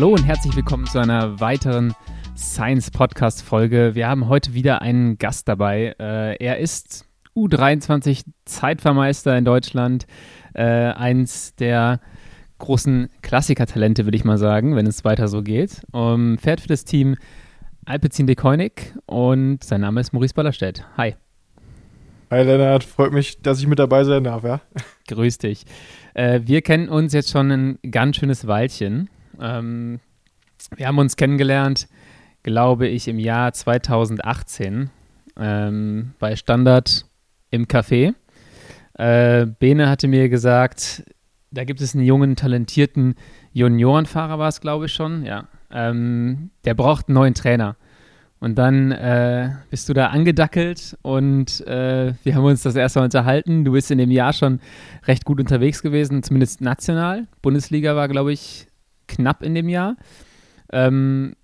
Hallo und herzlich willkommen zu einer weiteren Science Podcast Folge. Wir haben heute wieder einen Gast dabei. Äh, er ist U23 Zeitvermeister in Deutschland, äh, eins der großen Klassikertalente, würde ich mal sagen, wenn es weiter so geht. Um, fährt für das Team Alpecin de Koenig und sein Name ist Maurice Ballerstedt. Hi. Hi Lennart, freut mich, dass ich mit dabei sein darf, ja. Grüß dich. Äh, wir kennen uns jetzt schon ein ganz schönes Weilchen. Ähm, wir haben uns kennengelernt, glaube ich, im Jahr 2018 ähm, bei Standard im Café. Äh, Bene hatte mir gesagt, da gibt es einen jungen, talentierten Juniorenfahrer, war es, glaube ich, schon, ja. Ähm, der braucht einen neuen Trainer. Und dann äh, bist du da angedackelt und äh, wir haben uns das erste Mal unterhalten. Du bist in dem Jahr schon recht gut unterwegs gewesen, zumindest national. Bundesliga war, glaube ich, knapp in dem Jahr. Ähm,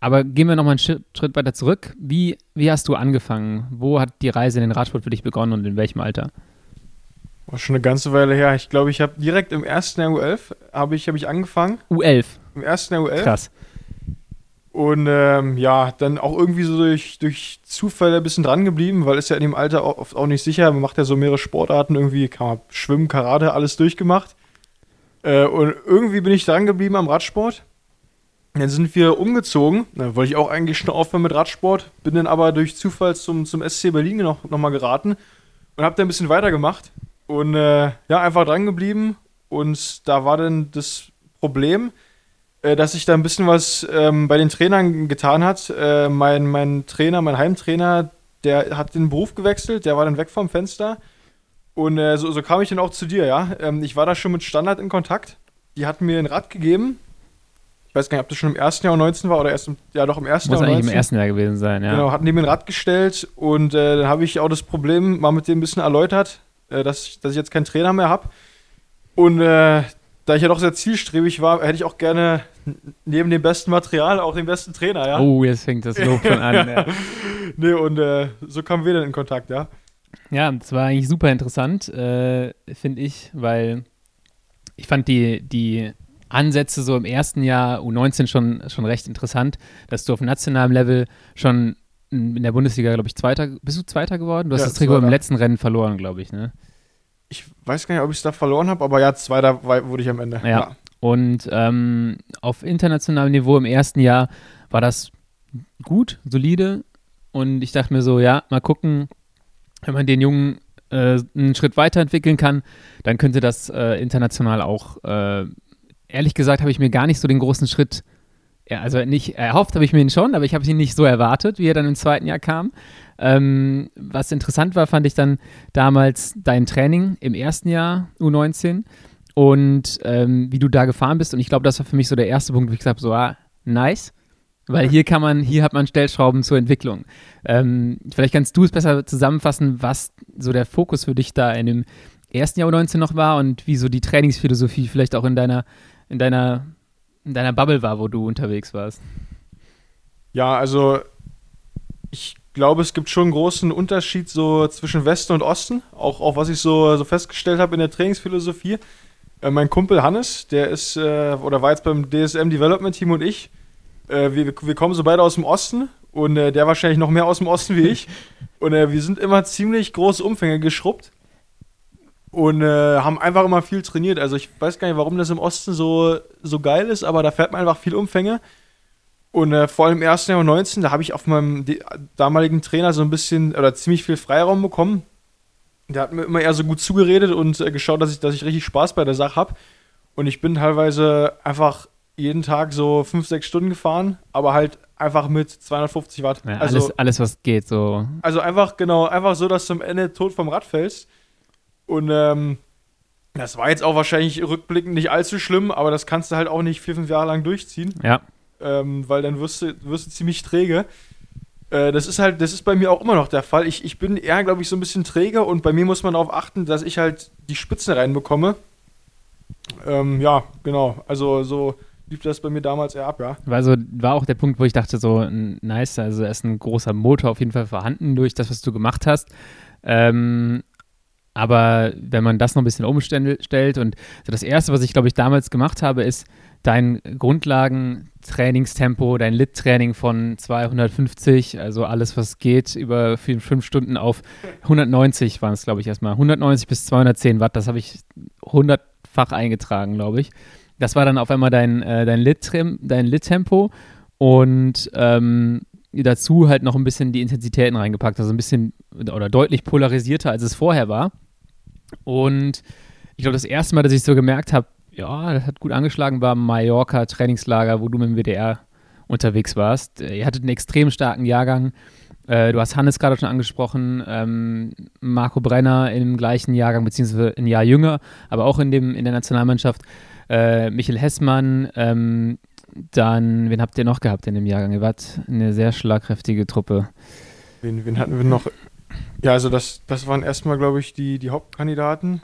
aber gehen wir nochmal einen Schritt, weiter zurück. Wie, wie hast du angefangen? Wo hat die Reise in den Radsport für dich begonnen und in welchem Alter? War schon eine ganze Weile her. Ich glaube, ich habe direkt im ersten U11 habe ich, hab ich angefangen. U11? Im ersten U11. Krass. Und ähm, ja, dann auch irgendwie so durch, durch Zufälle ein bisschen dran geblieben, weil ist ja in dem Alter oft auch nicht sicher. Man macht ja so mehrere Sportarten, irgendwie kann man Schwimmen, Karate, alles durchgemacht. Äh, und irgendwie bin ich dran geblieben am Radsport. Dann sind wir umgezogen. Da wollte ich auch eigentlich schon aufhören mit Radsport. Bin dann aber durch Zufall zum, zum SC Berlin noch, noch mal geraten und habe dann ein bisschen weitergemacht. Und äh, ja, einfach dran geblieben. Und da war dann das Problem, äh, dass sich da ein bisschen was ähm, bei den Trainern getan hat. Äh, mein, mein Trainer, mein Heimtrainer, der hat den Beruf gewechselt, der war dann weg vom Fenster. Und äh, so, so, kam ich dann auch zu dir, ja. Ähm, ich war da schon mit Standard in Kontakt. Die hatten mir ein Rad gegeben. Ich weiß gar nicht, ob das schon im ersten Jahr 19 war oder erst im, ja doch im ersten Muss Jahr eigentlich im ersten Jahr gewesen sein, ja. Genau, hatten die mir ein Rad gestellt und äh, dann habe ich auch das Problem mal mit dem ein bisschen erläutert, äh, dass, dass ich jetzt keinen Trainer mehr habe. Und äh, da ich ja doch sehr zielstrebig war, hätte ich auch gerne neben dem besten Material auch den besten Trainer, ja. Oh, jetzt fängt das Lob schon an. ja. Nee, und äh, so kamen wir dann in Kontakt, ja. Ja, das war eigentlich super interessant, äh, finde ich, weil ich fand die, die Ansätze so im ersten Jahr U19 schon, schon recht interessant, dass du auf nationalem Level schon in der Bundesliga, glaube ich, Zweiter, bist du Zweiter geworden? Du hast Ja, das Trikot im letzten Rennen verloren, glaube ich, ne? Ich weiß gar nicht, ob ich es da verloren habe, aber ja, Zweiter wurde ich am Ende. Ja. Und ähm, auf internationalem Niveau im ersten Jahr war das gut, solide. Und ich dachte mir so, ja, mal gucken, wenn man den Jungen äh, einen Schritt weiterentwickeln kann, dann könnte das äh, international auch, äh, ehrlich gesagt, habe ich mir gar nicht so den großen Schritt, ja, also nicht erhofft habe ich mir ihn schon, aber ich habe ihn nicht so erwartet, wie er dann im zweiten Jahr kam. Ähm, was interessant war, fand ich dann damals dein Training im ersten Jahr U19 und ähm, wie du da gefahren bist. Und ich glaube, das war für mich so der erste Punkt, wo ich gesagt habe, so, ah, nice. Weil hier kann man, hier hat man Stellschrauben zur Entwicklung. Ähm, vielleicht kannst du es besser zusammenfassen, was so der Fokus für dich da in dem ersten Jahr U19 noch war und wie so die Trainingsphilosophie vielleicht auch in deiner, in deiner, in deiner Bubble war, wo du unterwegs warst. Ja, also ich glaube, es gibt schon einen großen Unterschied so zwischen Westen und Osten. Auch, auch was ich so, so festgestellt habe in der Trainingsphilosophie. Äh, mein Kumpel Hannes, der ist äh, oder war jetzt beim DSM Development Team und ich. Äh, wir, wir kommen so beide aus dem Osten und äh, der wahrscheinlich noch mehr aus dem Osten wie ich. Und äh, wir sind immer ziemlich große Umfänge geschrubbt und äh, haben einfach immer viel trainiert. Also ich weiß gar nicht, warum das im Osten so, so geil ist, aber da fährt man einfach viel Umfänge. Und äh, vor allem im ersten Jahr 19, da habe ich auf meinem damaligen Trainer so ein bisschen oder ziemlich viel Freiraum bekommen. Der hat mir immer eher so gut zugeredet und äh, geschaut, dass ich, dass ich richtig Spaß bei der Sache habe. Und ich bin teilweise einfach jeden Tag so fünf, sechs Stunden gefahren, aber halt einfach mit 250 Watt. Ja, also, alles, alles, was geht, so. also einfach, genau, einfach so, dass du am Ende tot vom Rad fällst. Und ähm, das war jetzt auch wahrscheinlich rückblickend nicht allzu schlimm, aber das kannst du halt auch nicht vier, fünf Jahre lang durchziehen Ja, ähm, weil dann wirst du, wirst du ziemlich träge. Äh, das ist halt, das ist bei mir auch immer noch der Fall. Ich, ich bin eher, glaube ich, so ein bisschen träge und bei mir muss man darauf achten, dass ich halt die Spitzen reinbekomme. Ähm, ja, genau. Also so lief das bei mir damals eher ab, ja. war, so, war auch der Punkt, wo ich dachte, so, nice, also da ist ein großer Motor auf jeden Fall vorhanden durch das, was du gemacht hast. Ähm, aber wenn man das noch ein bisschen umstellt und so das Erste, was ich, glaube ich, damals gemacht habe, ist dein Grundlagen-Trainingstempo, dein Lit-Training von 250, also alles, was geht, über fünf Stunden auf 190 waren es, glaube ich, erstmal. 190 bis 210 Watt, das habe ich hundertfach eingetragen, glaube ich. Das war dann auf einmal dein, äh, dein Lit-Tempo und ähm, dazu halt noch ein bisschen die Intensitäten reingepackt, also ein bisschen oder deutlich polarisierter, als es vorher war. Und ich glaube, das erste Mal, dass ich so gemerkt habe, ja, das hat gut angeschlagen, war Mallorca Trainingslager, wo du mit dem WDR unterwegs warst. Ihr hattet einen extrem starken Jahrgang. Äh, du hast Hannes gerade schon angesprochen, ähm, Marco Brenner im gleichen Jahrgang, beziehungsweise ein Jahr jünger, aber auch in, dem, in der Nationalmannschaft. Äh, Michael Hessmann, ähm, dann, wen habt ihr noch gehabt in dem Jahrgang? Ihr wart eine sehr schlagkräftige Truppe. Wen, wen hatten wir noch? Ja, also das, das waren erstmal, glaube ich, die, die Hauptkandidaten.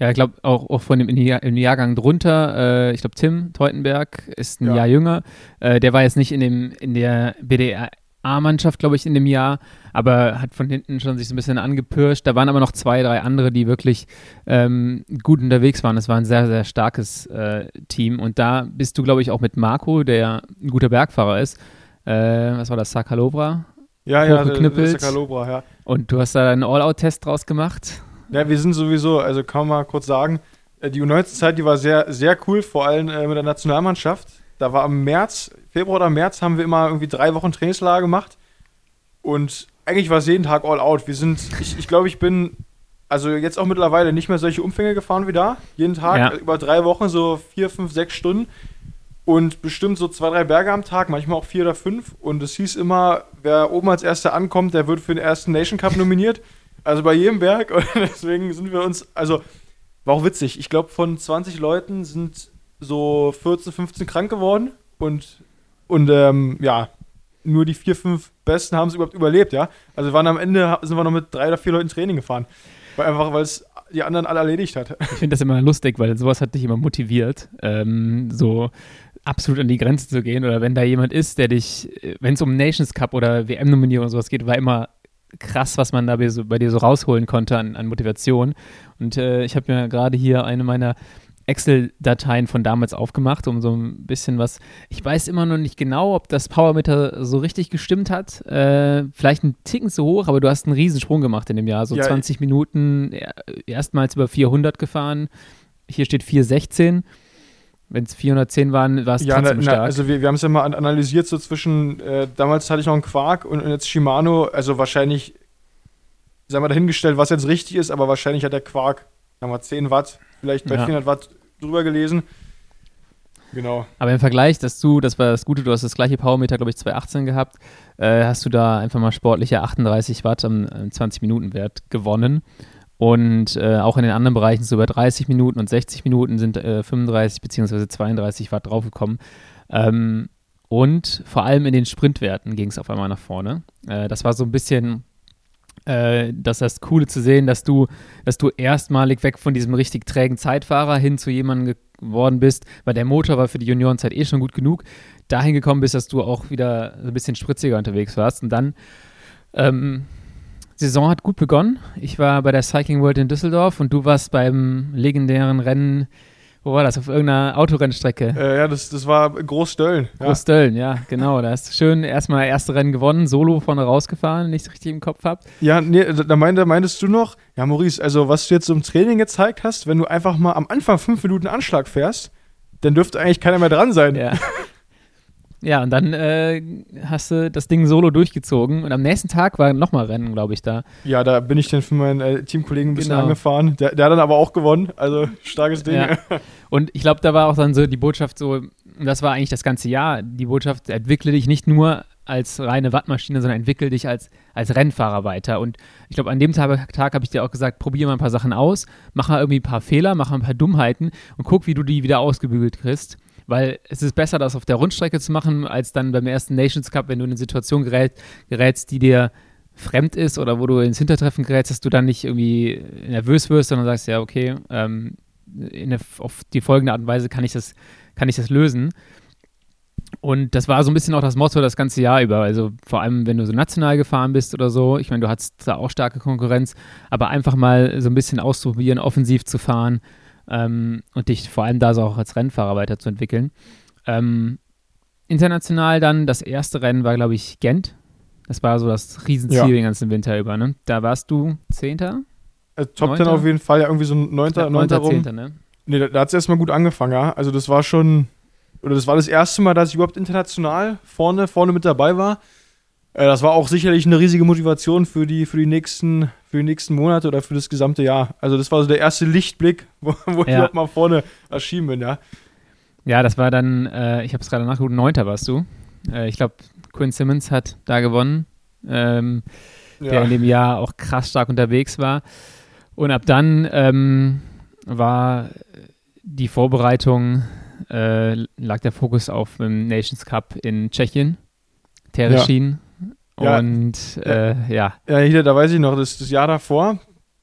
Ja, ich glaube auch, auch von dem im Jahrgang drunter, äh, ich glaube Tim Teutenberg ist ein ja. Jahr jünger. Äh, der war jetzt nicht in dem in der BDA-Mannschaft, glaube ich, in dem Jahr, aber hat von hinten schon sich so ein bisschen angepirscht. Da waren aber noch zwei, drei andere, die wirklich ähm, gut unterwegs waren. Es war ein sehr, sehr starkes äh, Team. Und da bist du, glaube ich, auch mit Marco, der ein guter Bergfahrer ist. Äh, was war das? Sakalobra? Ja, ja, Sakalobra, ja. Und du hast da einen All-Out-Test draus gemacht. Ja, wir sind sowieso, also kann man mal kurz sagen, äh, die U19-Zeit, die war sehr, sehr cool, vor allem äh, mit der Nationalmannschaft. Da war im März, Februar oder März, haben wir immer irgendwie drei Wochen Trainingslager gemacht. Und eigentlich war es jeden Tag all out. Wir sind, ich, ich glaube, ich bin, also jetzt auch mittlerweile nicht mehr solche Umfänge gefahren wie da. Jeden Tag, ja. über drei Wochen, so vier, fünf, sechs Stunden. Und bestimmt so zwei, drei Berge am Tag, manchmal auch vier oder fünf. Und es hieß immer, wer oben als Erster ankommt, der wird für den ersten Nation Cup nominiert. Also bei jedem Berg. Und deswegen sind wir uns, also war auch witzig. Ich glaube, von 20 Leuten sind so 14, 15 krank geworden. Und, und ähm, ja, nur die vier, fünf Besten haben es überhaupt überlebt, ja. Also waren am Ende, sind wir noch mit drei oder vier Leuten Training gefahren. Weil einfach, weil es die anderen alle erledigt hat. Ich finde das immer lustig, weil sowas hat dich immer motiviert, ähm, so absolut an die Grenze zu gehen. Oder wenn da jemand ist, der dich, wenn es um Nations Cup oder WM-Nominierung oder sowas geht, war immer krass, was man da bei, so, bei dir so rausholen konnte an, an Motivation. Und äh, ich habe mir gerade hier eine meiner Excel-Dateien von damals aufgemacht, um so ein bisschen was. Ich weiß immer noch nicht genau, ob das Powermeter so richtig gestimmt hat. Äh, vielleicht ein Ticken zu hoch, aber du hast einen Riesensprung gemacht in dem Jahr. So ja, 20 Minuten, erstmals über 400 gefahren. Hier steht 416. Wenn es 410 waren, war es ja, trotzdem na, stark. also wir, wir haben es ja mal analysiert, so zwischen, äh, damals hatte ich noch einen Quark und, und jetzt Shimano, also wahrscheinlich, sagen wir dahingestellt, was jetzt richtig ist, aber wahrscheinlich hat der Quark, sagen wir 10 Watt, vielleicht bei ja. 400 Watt drüber gelesen. Genau. Aber im Vergleich, dass du, das war das Gute, du hast das gleiche Powermeter, glaube ich, 2018 gehabt, äh, hast du da einfach mal sportliche 38 Watt am, am 20-Minuten-Wert gewonnen. Und äh, auch in den anderen Bereichen so über 30 Minuten und 60 Minuten sind äh, 35 bzw. 32 Watt draufgekommen. Ähm, und vor allem in den Sprintwerten ging es auf einmal nach vorne. Äh, das war so ein bisschen äh, das, das Coole zu sehen, dass du, dass du erstmalig weg von diesem richtig trägen Zeitfahrer hin zu jemandem geworden bist, weil der Motor war für die Juniorenzeit eh schon gut genug, dahin gekommen bist, dass du auch wieder ein bisschen spritziger unterwegs warst. Und dann ähm, Saison hat gut begonnen. Ich war bei der Cycling World in Düsseldorf und du warst beim legendären Rennen, wo war das? Auf irgendeiner Autorennstrecke. Äh, ja, das, das war Großstöllen. Großstöllen, ja. ja, genau. Da hast du schön erstmal erste Rennen gewonnen, solo vorne rausgefahren, es richtig im Kopf habe. Ja, nee, da meinte, meintest du noch, ja, Maurice, also was du jetzt im Training gezeigt hast, wenn du einfach mal am Anfang fünf Minuten Anschlag fährst, dann dürfte eigentlich keiner mehr dran sein. Ja. Ja, und dann äh, hast du das Ding solo durchgezogen und am nächsten Tag war nochmal Rennen, glaube ich, da. Ja, da bin ich dann für meinen äh, Teamkollegen ein bisschen genau. angefahren. Der, der, hat dann aber auch gewonnen, also starkes Ding. Ja. Und ich glaube, da war auch dann so die Botschaft so, das war eigentlich das ganze Jahr, die Botschaft, entwickle dich nicht nur als reine Wattmaschine, sondern entwickle dich als, als Rennfahrer weiter. Und ich glaube, an dem Tag, Tag habe ich dir auch gesagt, probiere mal ein paar Sachen aus, mach mal irgendwie ein paar Fehler, mach mal ein paar Dummheiten und guck, wie du die wieder ausgebügelt kriegst weil es ist besser, das auf der Rundstrecke zu machen, als dann beim ersten Nations Cup, wenn du in eine Situation gerät, gerätst, die dir fremd ist oder wo du ins Hintertreffen gerätst, dass du dann nicht irgendwie nervös wirst, sondern sagst, ja, okay, ähm, eine, auf die folgende Art und Weise kann ich das, kann ich das lösen. Und das war so ein bisschen auch das Motto das ganze Jahr über. Also vor allem, wenn du so national gefahren bist oder so. Ich meine, du hattest da auch starke Konkurrenz, aber einfach mal so ein bisschen ausprobieren, offensiv zu fahren ähm, und dich vor allem da so auch als Rennfahrer weiterzuentwickeln. Ähm, international dann, das erste Rennen war, glaube ich, Gent. Das war so das Riesenziel ja. den ganzen Winter über. Ne? Da warst du Zehnter? Äh, Top Ten auf jeden Fall, ja, irgendwie so ein Neunter, Neunter, rum. Zehnter, ne? Nee, da, da hat es erstmal gut angefangen, ja. Also das war schon, oder das war das erste Mal, dass ich überhaupt international vorne, vorne mit dabei war. Äh, das war auch sicherlich eine riesige Motivation für die, für die nächsten, für die nächsten Monate oder für das gesamte Jahr. Also das war so der erste Lichtblick, wo, wo ja. ich mal vorne erschienen bin, ja. Ja, das war dann, äh, ich habe es gerade nachgeguckt, Neunter warst du. Äh, ich glaube, Quinn Simmons hat da gewonnen, ähm, ja. der in dem Jahr auch krass stark unterwegs war. Und ab dann ähm, war die Vorbereitung, äh, lag der Fokus auf dem Nations Cup in Tschechien, Tereschin. Ja. Und äh, ja. Ja, hier, da weiß ich noch, das, das Jahr davor,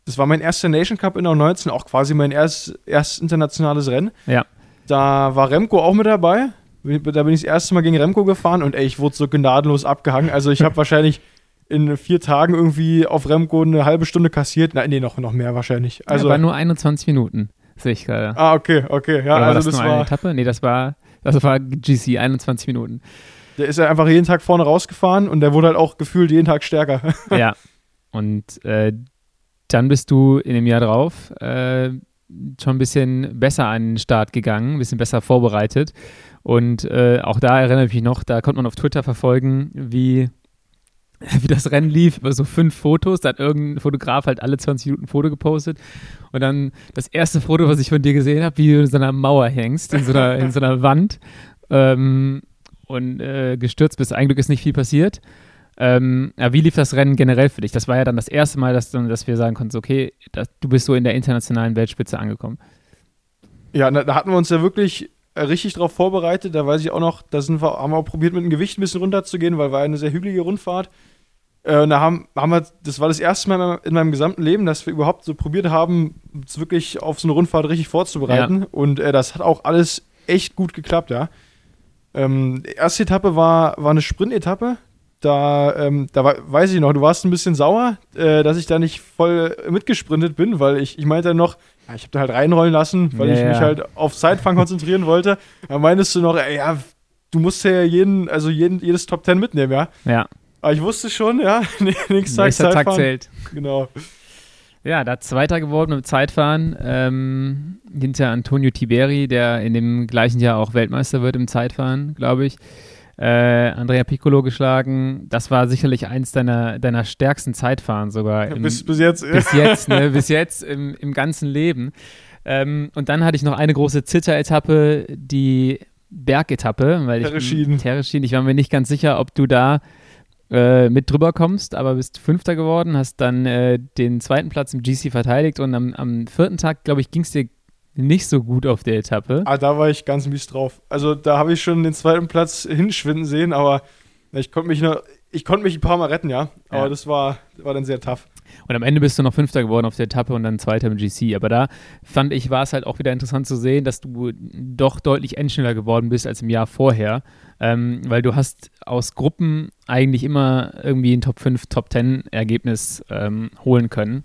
das war mein erster Nation Cup in U19, auch quasi mein erstes erst internationales Rennen. Ja. Da war Remco auch mit dabei. Da bin ich das erste Mal gegen Remco gefahren und ey, ich wurde so gnadenlos abgehangen. Also ich habe wahrscheinlich in vier Tagen irgendwie auf Remco eine halbe Stunde kassiert. Nein, nee, noch, noch mehr wahrscheinlich. Also, ja, war nur 21 Minuten, sehe ich gerade. Ah, okay, okay. Ja, Oder also war das, das nur war, eine Etappe? Nee, das war, das war GC, 21 Minuten. Der ist ja einfach jeden Tag vorne rausgefahren und der wurde halt auch gefühlt jeden Tag stärker. ja. Und äh, dann bist du in dem Jahr drauf äh, schon ein bisschen besser an den Start gegangen, ein bisschen besser vorbereitet. Und äh, auch da erinnere ich mich noch, da konnte man auf Twitter verfolgen, wie, wie das Rennen lief, über so fünf Fotos. Da hat irgendein Fotograf halt alle 20 Minuten ein Foto gepostet. Und dann das erste Foto, was ich von dir gesehen habe, wie du in so einer Mauer hängst, in so einer, in so einer Wand. Ähm, und äh, gestürzt bist. Ein Glück ist nicht viel passiert. Ähm, ja, wie lief das Rennen generell für dich? Das war ja dann das erste Mal, dass, dass wir sagen konnten, okay, das, du bist so in der internationalen Weltspitze angekommen. Ja, da, da hatten wir uns ja wirklich äh, richtig darauf vorbereitet. Da weiß ich auch noch, da sind wir, haben wir auch probiert, mit dem Gewicht ein bisschen runterzugehen, weil war eine sehr hügelige Rundfahrt. Äh, und da haben, haben wir, das war das erste Mal in meinem, in meinem, gesamten Leben, dass wir überhaupt so probiert haben, uns wirklich auf so eine Rundfahrt richtig vorzubereiten. Ja. Und äh, das hat auch alles echt gut geklappt, ja. Ähm, die erste Etappe war, war eine Sprint-Etappe da, ähm, da war, weiß ich noch, du warst ein bisschen sauer, äh, dass ich da nicht voll mitgesprintet bin, weil ich, ich meinte noch, ja, ich habe da halt reinrollen lassen, weil ja, ich mich halt auf Zeitfahren konzentrieren wollte. Da meintest du noch, ey, ja, du musst ja jeden, also jeden, jedes Top Ten mitnehmen, ja? Ja. Aber ich wusste schon, ja, nächster Tag. Tag zählt. Genau. Ja, da Zweiter geworden im Zeitfahren ähm, hinter Antonio Tiberi, der in dem gleichen Jahr auch Weltmeister wird im Zeitfahren, glaube ich äh, Andrea Piccolo geschlagen. Das war sicherlich eins deiner, deiner stärksten Zeitfahren sogar. Im, bis, bis jetzt. Bis jetzt, ne? bis jetzt im, im ganzen Leben. Ähm, und dann hatte ich noch eine große Zitter-Etappe, die Bergetappe, weil ich Tereschin, ich war mir nicht ganz sicher, ob du da äh, mit drüber kommst, aber bist Fünfter geworden, hast dann äh, den zweiten Platz im GC verteidigt und am, am vierten Tag, glaube ich, ging es dir nicht so gut auf der Etappe. Ah, da war ich ganz mies drauf. Also da habe ich schon den zweiten Platz hinschwinden sehen, aber ich konnte mich noch, ich konnte mich ein paar Mal retten, ja. Aber ja. das war, war dann sehr tough. Und am Ende bist du noch Fünfter geworden auf der Etappe und dann Zweiter im GC. Aber da fand ich, war es halt auch wieder interessant zu sehen, dass du doch deutlich endschneller geworden bist als im Jahr vorher. Ähm, weil du hast aus Gruppen eigentlich immer irgendwie ein Top 5, Top 10 Ergebnis ähm, holen können.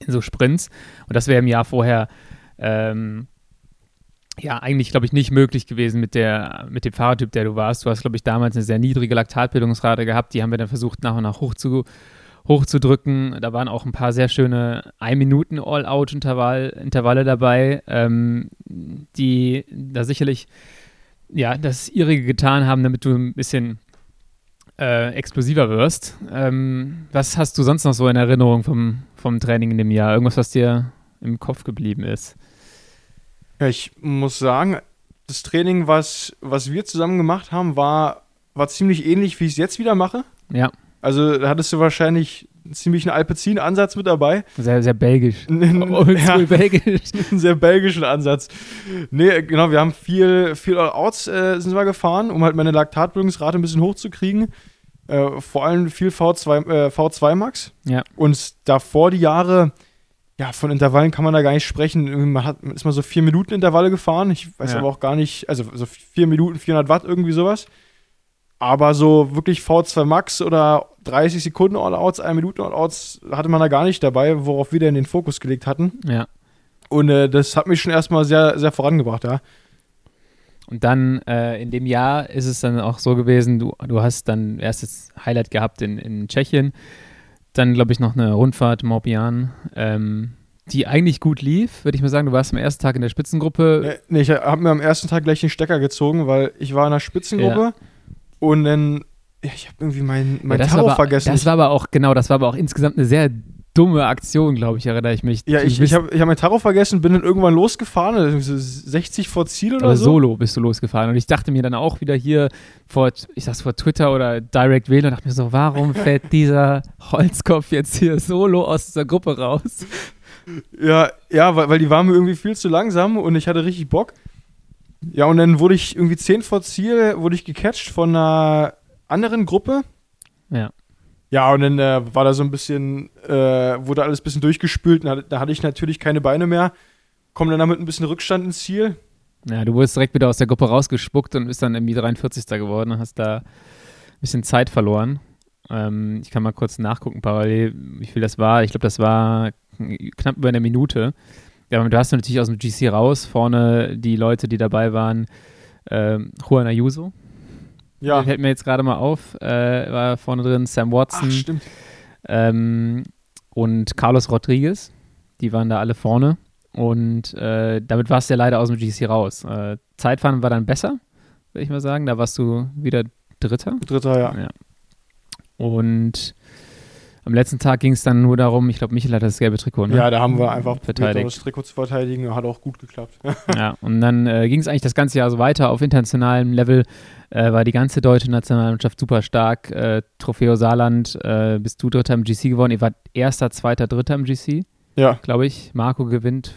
In so Sprints. Und das wäre im Jahr vorher ähm, ja, eigentlich, glaube ich, nicht möglich gewesen mit, der, mit dem Fahrertyp, der du warst. Du hast, glaube ich, damals eine sehr niedrige Laktatbildungsrate gehabt. Die haben wir dann versucht, nach und nach hoch zu, hochzudrücken. Da waren auch ein paar sehr schöne 1-Minuten All-Out-Intervalle dabei, ähm, die da sicherlich ja, das ihrige getan haben, damit du ein bisschen äh, explosiver wirst. Ähm, was hast du sonst noch so in Erinnerung vom, vom Training in dem Jahr? Irgendwas, was dir im Kopf geblieben ist? Ja, ich muss sagen, das Training, was, was wir zusammen gemacht haben, war, war ziemlich ähnlich, wie ich es jetzt wieder mache. Ja. Also da hattest du wahrscheinlich ziemlich einen Alpecin-Ansatz mit dabei. Sehr, sehr belgisch. ja, belgisch. einen sehr belgischen Ansatz. Nee, genau, wir haben viel, viel Outs äh, sind wir gefahren, um halt meine Laktatbildungsrate ein bisschen hochzukriegen. Äh, vor allem viel V2, äh, V2 Max. Ja. Und davor die Jahre ja, von Intervallen kann man da gar nicht sprechen. Man hat, ist mal so vier Minuten Intervalle gefahren. Ich weiß Ja. aber auch gar nicht, also so vier Minuten, 400 Watt, irgendwie sowas. Aber so wirklich V2 Max oder 30 Sekunden All-Outs, 1 Minuten All-Outs hatte man da gar nicht dabei, worauf wir denn den Fokus gelegt hatten. Ja. Und äh, das hat mich schon erstmal sehr, sehr vorangebracht, ja. Und dann äh, in dem Jahr ist es dann auch so gewesen, du, du hast dann erstes Highlight gehabt in, in Tschechien, dann glaube ich noch eine Rundfahrt Morbihan, ähm, die eigentlich gut lief, würde ich mal sagen. Du warst am ersten Tag in der Spitzengruppe. Nee, nee, ich habe mir am ersten Tag gleich den Stecker gezogen, weil ich war in der Spitzengruppe und dann, ja, ich habe irgendwie mein, mein Ja, aber, vergessen. das war aber auch, genau, das war aber auch insgesamt eine sehr dumme Aktion, glaube ich, erinnere ich mich. ja, ich, ich habe ich hab mein Tacho vergessen, bin dann irgendwann losgefahren, also so 60 vor Ziel oder aber so. solo bist du losgefahren. Und ich dachte mir dann auch wieder hier vor, ich sag's vor Twitter oder Direct Wählen und dachte mir so, warum fährt dieser Holzkopf jetzt hier solo aus dieser Gruppe raus? Ja, ja, weil, weil die waren mir irgendwie viel zu langsam und ich hatte richtig Bock. Ja, und dann wurde ich irgendwie 10 vor Ziel, wurde ich gecatcht von einer anderen Gruppe. Ja. Ja, und dann äh, war da so ein bisschen, äh, wurde alles ein bisschen durchgespült. Und da, hatte ich natürlich keine Beine mehr. Komme dann damit ein bisschen Rückstand ins Ziel. Ja, du wurdest direkt wieder aus der Gruppe rausgespuckt und bist dann irgendwie 43. geworden und hast da ein bisschen Zeit verloren. Ähm, ich kann mal kurz nachgucken, parallel, wie viel das war. Ich glaube, das war knapp über eine Minute. Ja, du hast natürlich aus dem GC raus, vorne die Leute, die dabei waren, ähm, Juan Ayuso, Ja. fällt mir jetzt gerade mal auf, äh, war vorne drin, Sam Watson Ach, stimmt. ähm, und Carlos Rodriguez, die waren da alle vorne. Und äh, damit warst du ja leider aus dem GC raus. Äh, Zeitfahren war dann besser, würde ich mal sagen. Da warst du wieder Dritter. Dritter, ja. Ja. Und am letzten Tag ging es dann nur darum, ich glaube, Michael hat das gelbe Trikot, ne? Ja, da haben wir einfach Verteidigt. das Trikot zu verteidigen. Hat auch gut geklappt. Ja, und dann äh, ging es eigentlich das ganze Jahr so weiter. Auf internationalem Level äh, war die ganze deutsche Nationalmannschaft super stark. Äh, Trofeo Saarland, äh, bist du Dritter im GC geworden. Ihr wart Erster, Zweiter, Dritter im GC, ja. glaube ich. Marco gewinnt.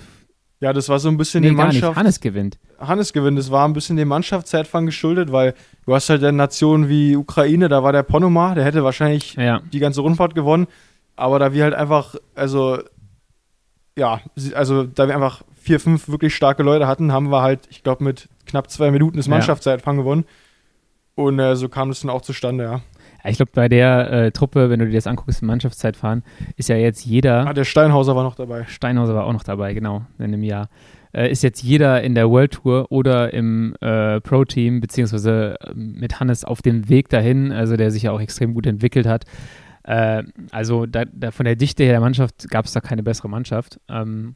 Ja, das war so ein bisschen Nee, die. Mannschaft. Hannes gewinnt. Hannes gewinnt. Das war ein bisschen dem Mannschaftszeitfang geschuldet, weil du hast halt dann Nationen wie Ukraine, da war der Ponoma, der hätte wahrscheinlich Ja, die ganze Rundfahrt gewonnen. Aber da wir halt einfach, also, ja, also da wir einfach vier, fünf wirklich starke Leute hatten, haben wir halt, ich glaube, mit knapp zwei Minuten das. Mannschaftszeitfang gewonnen. Und äh, so kam es dann auch zustande, ja. Ich glaube, bei der äh, Truppe, wenn du dir das anguckst, im Mannschaftszeitfahren, ist ja jetzt jeder. Ah, der Steinhauser war noch dabei. Steinhauser war auch noch dabei, genau, in dem Jahr. Äh, ist jetzt jeder in der World Tour oder im äh, Pro-Team, beziehungsweise äh, mit Hannes auf dem Weg dahin, also der sich ja auch extrem gut entwickelt hat. Äh, also da, da von der Dichte her der Mannschaft gab es da keine bessere Mannschaft. Ähm,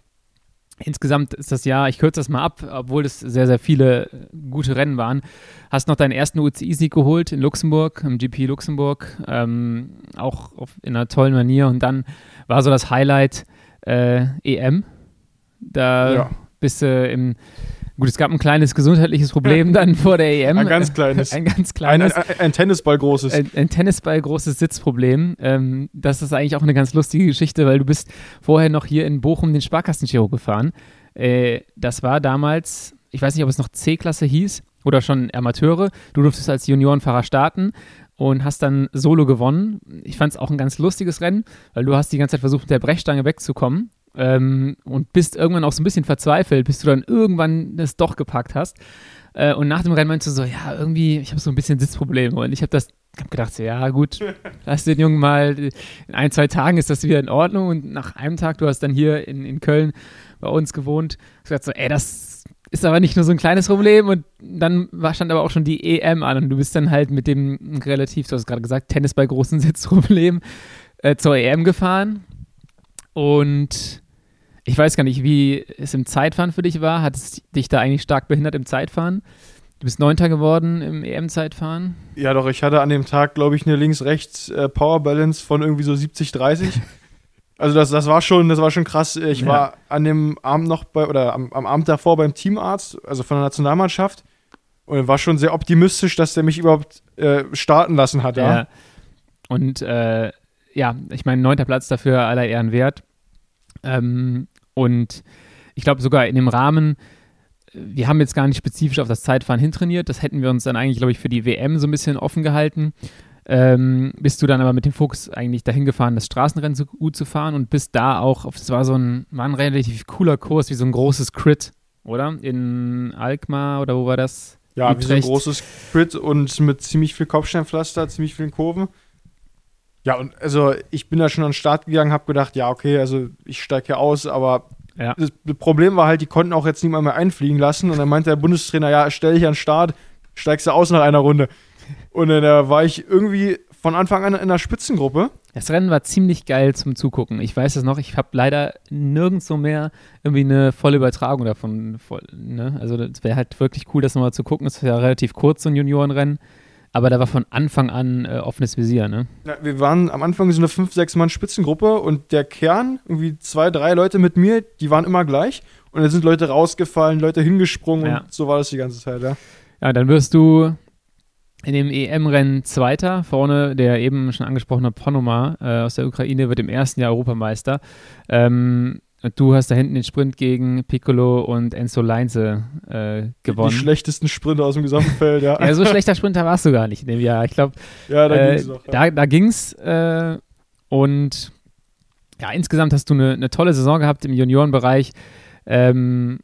insgesamt ist das Jahr, ich kürze das mal ab, obwohl es sehr, sehr viele gute Rennen waren. Hast noch deinen ersten UCI-Sieg geholt in Luxemburg, im GP Luxemburg, ähm, auch auf, in einer tollen Manier. Und dann war so das Highlight äh, EM. Da Ja. bist du im. Gut, es gab ein kleines gesundheitliches Problem dann vor der EM. Ein ganz kleines. Ein ganz Ein, kleines. ein, ein Tennisball großes. Ein, ein Tennisball großes Sitzproblem. Ähm, das ist eigentlich auch eine ganz lustige Geschichte, weil du bist vorher noch hier in Bochum den Sparkassen-Giro gefahren. Äh, das war damals, ich weiß nicht, ob es noch C-Klasse hieß oder schon Amateure. Du durftest als Juniorenfahrer starten und hast dann Solo gewonnen. Ich fand es auch ein ganz lustiges Rennen, weil du hast die ganze Zeit versucht, mit der Brechstange wegzukommen. Ähm, und bist irgendwann auch so ein bisschen verzweifelt, bis du dann irgendwann das doch gepackt hast. Äh, und nach dem Rennen meinst du so, ja, irgendwie, ich habe so ein bisschen Sitzprobleme. Und ich habe das, habe gedacht, so, ja gut, lass den Jungen mal, in ein, zwei Tagen ist das wieder in Ordnung. Und nach einem Tag, du hast dann hier in, in Köln bei uns gewohnt, gesagt so, ey, das ist aber nicht nur so ein kleines Problem. Und dann war, stand aber auch schon die EM an und du bist dann halt mit dem relativ, du hast gerade gesagt, Tennis bei großen Sitzproblemen äh, zur EM gefahren. Und ich weiß gar nicht, wie es im Zeitfahren für dich war. Hat es dich da eigentlich stark behindert im Zeitfahren? Du bist Neunter geworden im EM-Zeitfahren. Ja, doch, ich hatte an dem Tag, glaube ich, eine links-rechts äh, von irgendwie so 70, 30. also das, das war schon, das war schon krass. Ich Ja. war an dem Abend noch bei, oder am, am Abend davor beim Teamarzt, also von der Nationalmannschaft, und war schon sehr optimistisch, dass der mich überhaupt äh, starten lassen hat, ja. Ja. Und äh, ja, ich meine, neunter Platz dafür aller Ehren wert. Ähm, und ich glaube sogar in dem Rahmen, äh, wir haben jetzt gar nicht spezifisch auf das Zeitfahren hintrainiert. Das hätten wir uns dann eigentlich, glaube ich, für die WM so ein bisschen offen gehalten. ähm, bist du dann aber mit dem Fokus eigentlich dahin gefahren, das Straßenrennen so gut zu fahren und bist da auch, das war so ein, war ein relativ cooler Kurs, wie so ein großes Crit, oder? In Alkmaar oder wo war das? Ja, Utrecht. wie so ein großes Crit und mit ziemlich viel Kopfsteinpflaster, ziemlich vielen Kurven. Ja, und also ich bin da schon an den Start gegangen, habe gedacht, ja, okay, also ich steige hier aus, aber ja. das Problem war halt, die konnten auch jetzt niemand mehr einfliegen lassen und dann meinte der Bundestrainer, ja, stell dich an den Start, steigst du aus nach einer Runde. Und dann da war ich irgendwie von Anfang an in einer Spitzengruppe. Das Rennen war ziemlich geil zum Zugucken. Ich weiß es noch, ich habe leider nirgendwo mehr irgendwie eine volle Übertragung davon. Voll, ne? Also es wäre halt wirklich cool, das nochmal zu gucken. Es ist ja relativ kurz, so ein Juniorenrennen. Aber da war von Anfang an äh, offenes Visier, ne? Ja, wir waren am Anfang so eine 5, 6 Mann Spitzengruppe und der Kern, irgendwie zwei, drei Leute mit mir, die waren immer gleich. Und dann sind Leute rausgefallen, Leute hingesprungen ja. und so war das die ganze Zeit, ja. Ja, dann wirst du in dem EM-Rennen Zweiter. Vorne der eben schon angesprochene Ponoma äh, aus der Ukraine wird im ersten Jahr Europameister. Ähm, Du hast da hinten den Sprint gegen Piccolo und Enzo Leinze äh, gewonnen. Die schlechtesten Sprinter aus dem gesamten Feld, ja. ja, so schlechter Sprinter warst du gar nicht in dem Jahr. Ich glaube, ja, da äh, ging's noch, ja. Da, da ging's äh, und ja, insgesamt hast du eine, eine tolle Saison gehabt im Juniorenbereich ähm,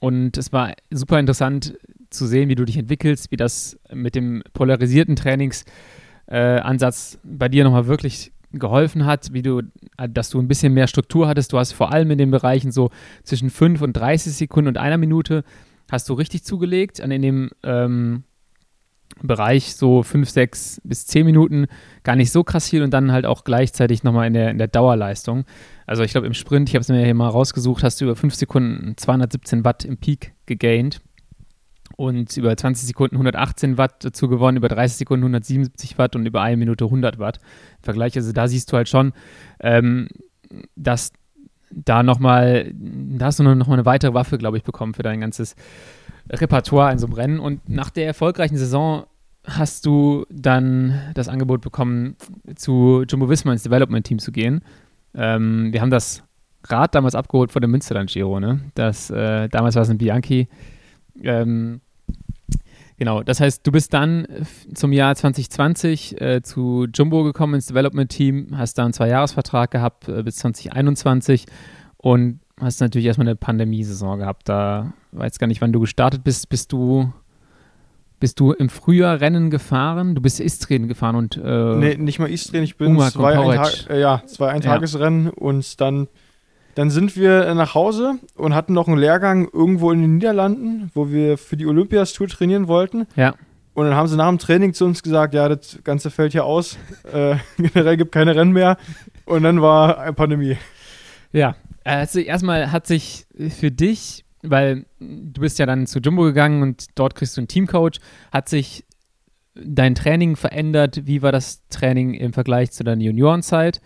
und es war super interessant zu sehen, wie du dich entwickelst, wie das mit dem polarisierten Trainingsansatz äh, bei dir nochmal wirklich geholfen hat, wie du, dass du ein bisschen mehr Struktur hattest. Du hast vor allem in den Bereichen so zwischen 5 und 30 Sekunden und einer Minute hast du richtig zugelegt. Und in dem ähm, Bereich so 5, 6 bis 10 Minuten gar nicht so krass viel und dann halt auch gleichzeitig nochmal in der, in der Dauerleistung. Also ich glaube im Sprint, ich habe es mir hier mal rausgesucht, hast du über 5 Sekunden 217 Watt im Peak gegaint und über 20 Sekunden 118 Watt dazu gewonnen, über 30 Sekunden 177 Watt und über eine Minute 100 Watt. Im Vergleich, also da siehst du halt schon, ähm, dass da nochmal, da hast du nochmal eine weitere Waffe, glaube ich, bekommen für dein ganzes Repertoire in so einem Rennen. Und nach der erfolgreichen Saison hast du dann das Angebot bekommen, zu Jumbo Visma ins Development Team zu gehen. Ähm, wir haben das Rad damals abgeholt vor dem Münsterland Giro, ne? Das, äh, damals war es ein Bianchi. Ähm, Genau, das heißt, du bist dann zum Jahr 2020 äh, zu Jumbo gekommen ins Development Team, hast da einen Zwei-Jahres-Vertrag gehabt äh, bis 2021 und hast natürlich erstmal eine Pandemiesaison gehabt. Da weiß gar nicht, wann du gestartet bist. Bist du, bist du im Frühjahr Rennen gefahren? Du bist Istrien gefahren und. Äh, nee, nicht mal Istrien, ich bin zwei, Eintag äh, ja, zwei Eintagesrennen ja. und dann dann sind wir nach Hause und hatten noch einen Lehrgang irgendwo in den Niederlanden, wo wir für die Olympias-Tour trainieren wollten. Ja. Und dann haben sie nach dem Training zu uns gesagt, ja, das Ganze fällt hier aus. Äh, generell gibt keine Rennen mehr. Und dann war eine Pandemie. Ja, also erstmal hat sich für dich, weil du bist ja dann zu Jumbo gegangen und dort kriegst du einen Teamcoach, hat sich dein Training verändert? Wie war das Training im Vergleich zu deiner Juniorenzeit?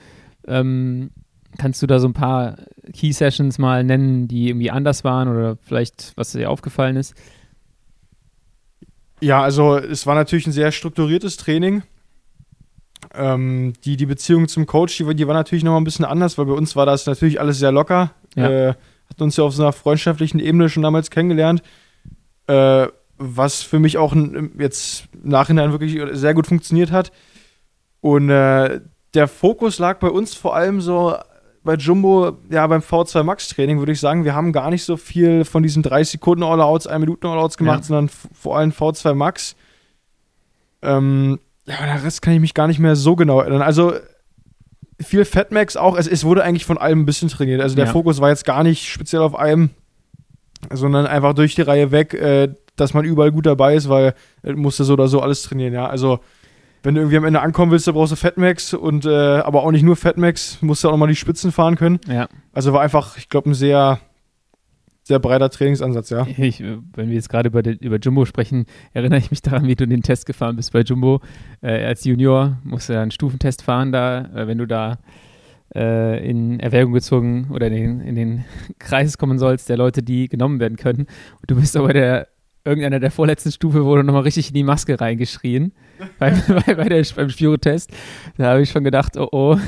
Ähm, Kannst du da so ein paar Key Sessions mal nennen, die irgendwie anders waren oder vielleicht, was dir aufgefallen ist? Ja, also es war natürlich ein sehr strukturiertes Training. Ähm, die, die Beziehung zum Coach, die, die war natürlich nochmal ein bisschen anders, weil bei uns war das natürlich alles sehr locker. Ja. Äh, hat uns ja auf so einer freundschaftlichen Ebene schon damals kennengelernt. Äh, was für mich auch jetzt im Nachhinein wirklich sehr gut funktioniert hat. Und äh, der Fokus lag bei uns vor allem so bei Jumbo, ja, beim V2 Max Training würde ich sagen, wir haben gar nicht so viel von diesen 30 Sekunden All-Outs, 1 Minuten All-Outs gemacht, ja. sondern vor allem V2 Max. Ähm, ja, der Rest kann ich mich gar nicht mehr so genau erinnern. Also viel Fatmax auch, es, es wurde eigentlich von allem ein bisschen trainiert. Also der ja. Fokus war jetzt gar nicht speziell auf einem, sondern einfach durch die Reihe weg, äh, dass man überall gut dabei ist, weil äh, musste so oder so alles trainieren, ja. Also wenn du irgendwie am Ende ankommen willst, dann brauchst du Fatmax und äh, aber auch nicht nur Fatmax, musst du auch nochmal die Spitzen fahren können. Ja. Also war einfach, ich glaube, ein sehr, sehr breiter Trainingsansatz, ja. Ich, wenn wir jetzt gerade über, über Jumbo sprechen, erinnere ich mich daran, wie du den Test gefahren bist bei Jumbo. Äh, als Junior musst du ja einen Stufentest fahren da, äh, wenn du da äh, in Erwägung gezogen oder in den, in den Kreis kommen sollst, der Leute, die genommen werden können. Und du bist aber der irgendeiner der vorletzten Stufe wurde nochmal richtig in die Maske reingeschrien bei, bei, bei der, beim Spiro-Test. Da habe ich schon gedacht, oh oh,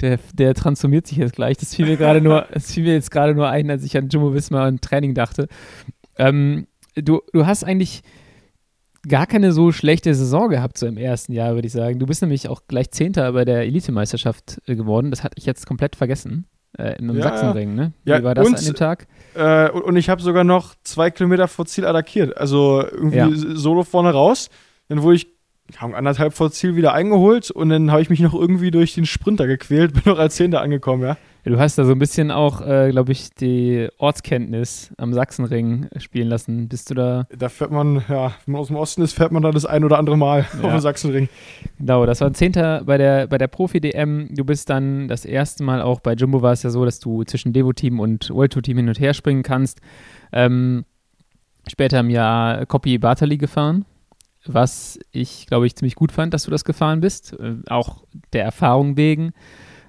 der, der transformiert sich jetzt gleich. Das fiel mir gerade nur, das fiel mir jetzt gerade nur ein, als ich an Jumbo Visma und Training dachte. Ähm, du, du hast eigentlich gar keine so schlechte Saison gehabt, so im ersten Jahr, würde ich sagen. Du bist nämlich auch gleich Zehnter bei der Elitemeisterschaft äh, geworden. Das hatte ich jetzt komplett vergessen. Äh, Im ja, Sachsenring, ne? Wie ja, war das und, an dem Tag? Äh, und, ich habe sogar noch zwei Kilometer vor Ziel attackiert. Also irgendwie ja. solo vorne raus. Dann wurde ich haben anderthalb vor Ziel wieder eingeholt und dann habe ich mich noch irgendwie durch den Sprinter gequält, bin noch als Zehnter angekommen, ja. Du hast da so ein bisschen auch, äh, glaube ich, die Ortskenntnis am Sachsenring spielen lassen. Bist du da? Da fährt man, ja, wenn man aus dem Osten ist, fährt man da das ein oder andere Mal ja. auf dem Sachsenring. Genau, das war ein Zehnter bei der, bei der Profi-DM. Du bist dann das erste Mal auch bei Jumbo war es ja so, dass du zwischen Devo-Team und World Tour Team hin und her springen kannst. Ähm, später im Jahr Copy Bartali gefahren was ich, glaube ich, ziemlich gut fand, dass du das gefahren bist, äh, auch der Erfahrung wegen.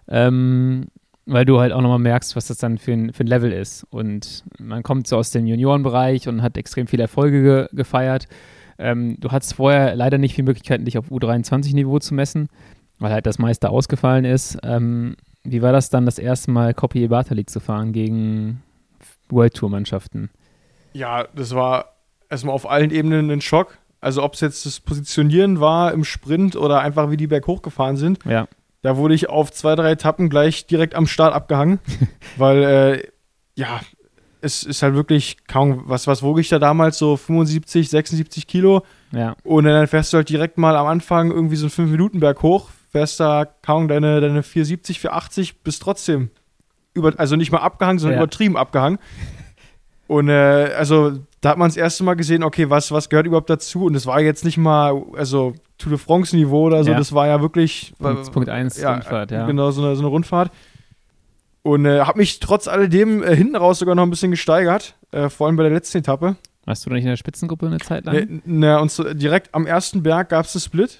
Ähm, weil du halt auch nochmal merkst, was das dann für ein, für ein Level ist. Und man kommt so aus dem Juniorenbereich und hat extrem viele Erfolge ge gefeiert. Ähm, du hattest vorher leider nicht viele Möglichkeiten, dich auf U23-Niveau zu messen, weil halt das meiste ausgefallen ist. Ähm, wie war das dann, das erste Mal Copy Ebata League zu fahren gegen World Tour-Mannschaften? Ja, das war erstmal auf allen Ebenen ein Schock. Also ob es jetzt das Positionieren war im Sprint oder einfach wie die berghoch gefahren sind. Ja. Da wurde ich auf zwei, drei Etappen gleich direkt am Start abgehangen, weil äh, ja, es ist halt wirklich kaum, was, was wog ich da damals, so 75, 76 Kilo. Ja. Und dann fährst du halt direkt mal am Anfang irgendwie so einen 5-Minuten-Berg hoch, fährst da kaum deine, deine 470, 480, bist trotzdem über, also nicht mal abgehangen, sondern ja. übertrieben abgehangen. Und äh, also da hat man das erste Mal gesehen, okay, was, was gehört überhaupt dazu? Und es war jetzt nicht mal, also Tour de France-Niveau oder so, ja. das war ja wirklich. Punkt, Punkt 1 ja, Rundfahrt, ja. Genau, so eine, so eine Rundfahrt. Und äh, habe mich trotz alledem äh, hinten raus sogar noch ein bisschen gesteigert, äh, vor allem bei der letzten Etappe. Warst du da nicht in der Spitzengruppe eine Zeit lang? Ne und so, direkt am ersten Berg gab es das Split.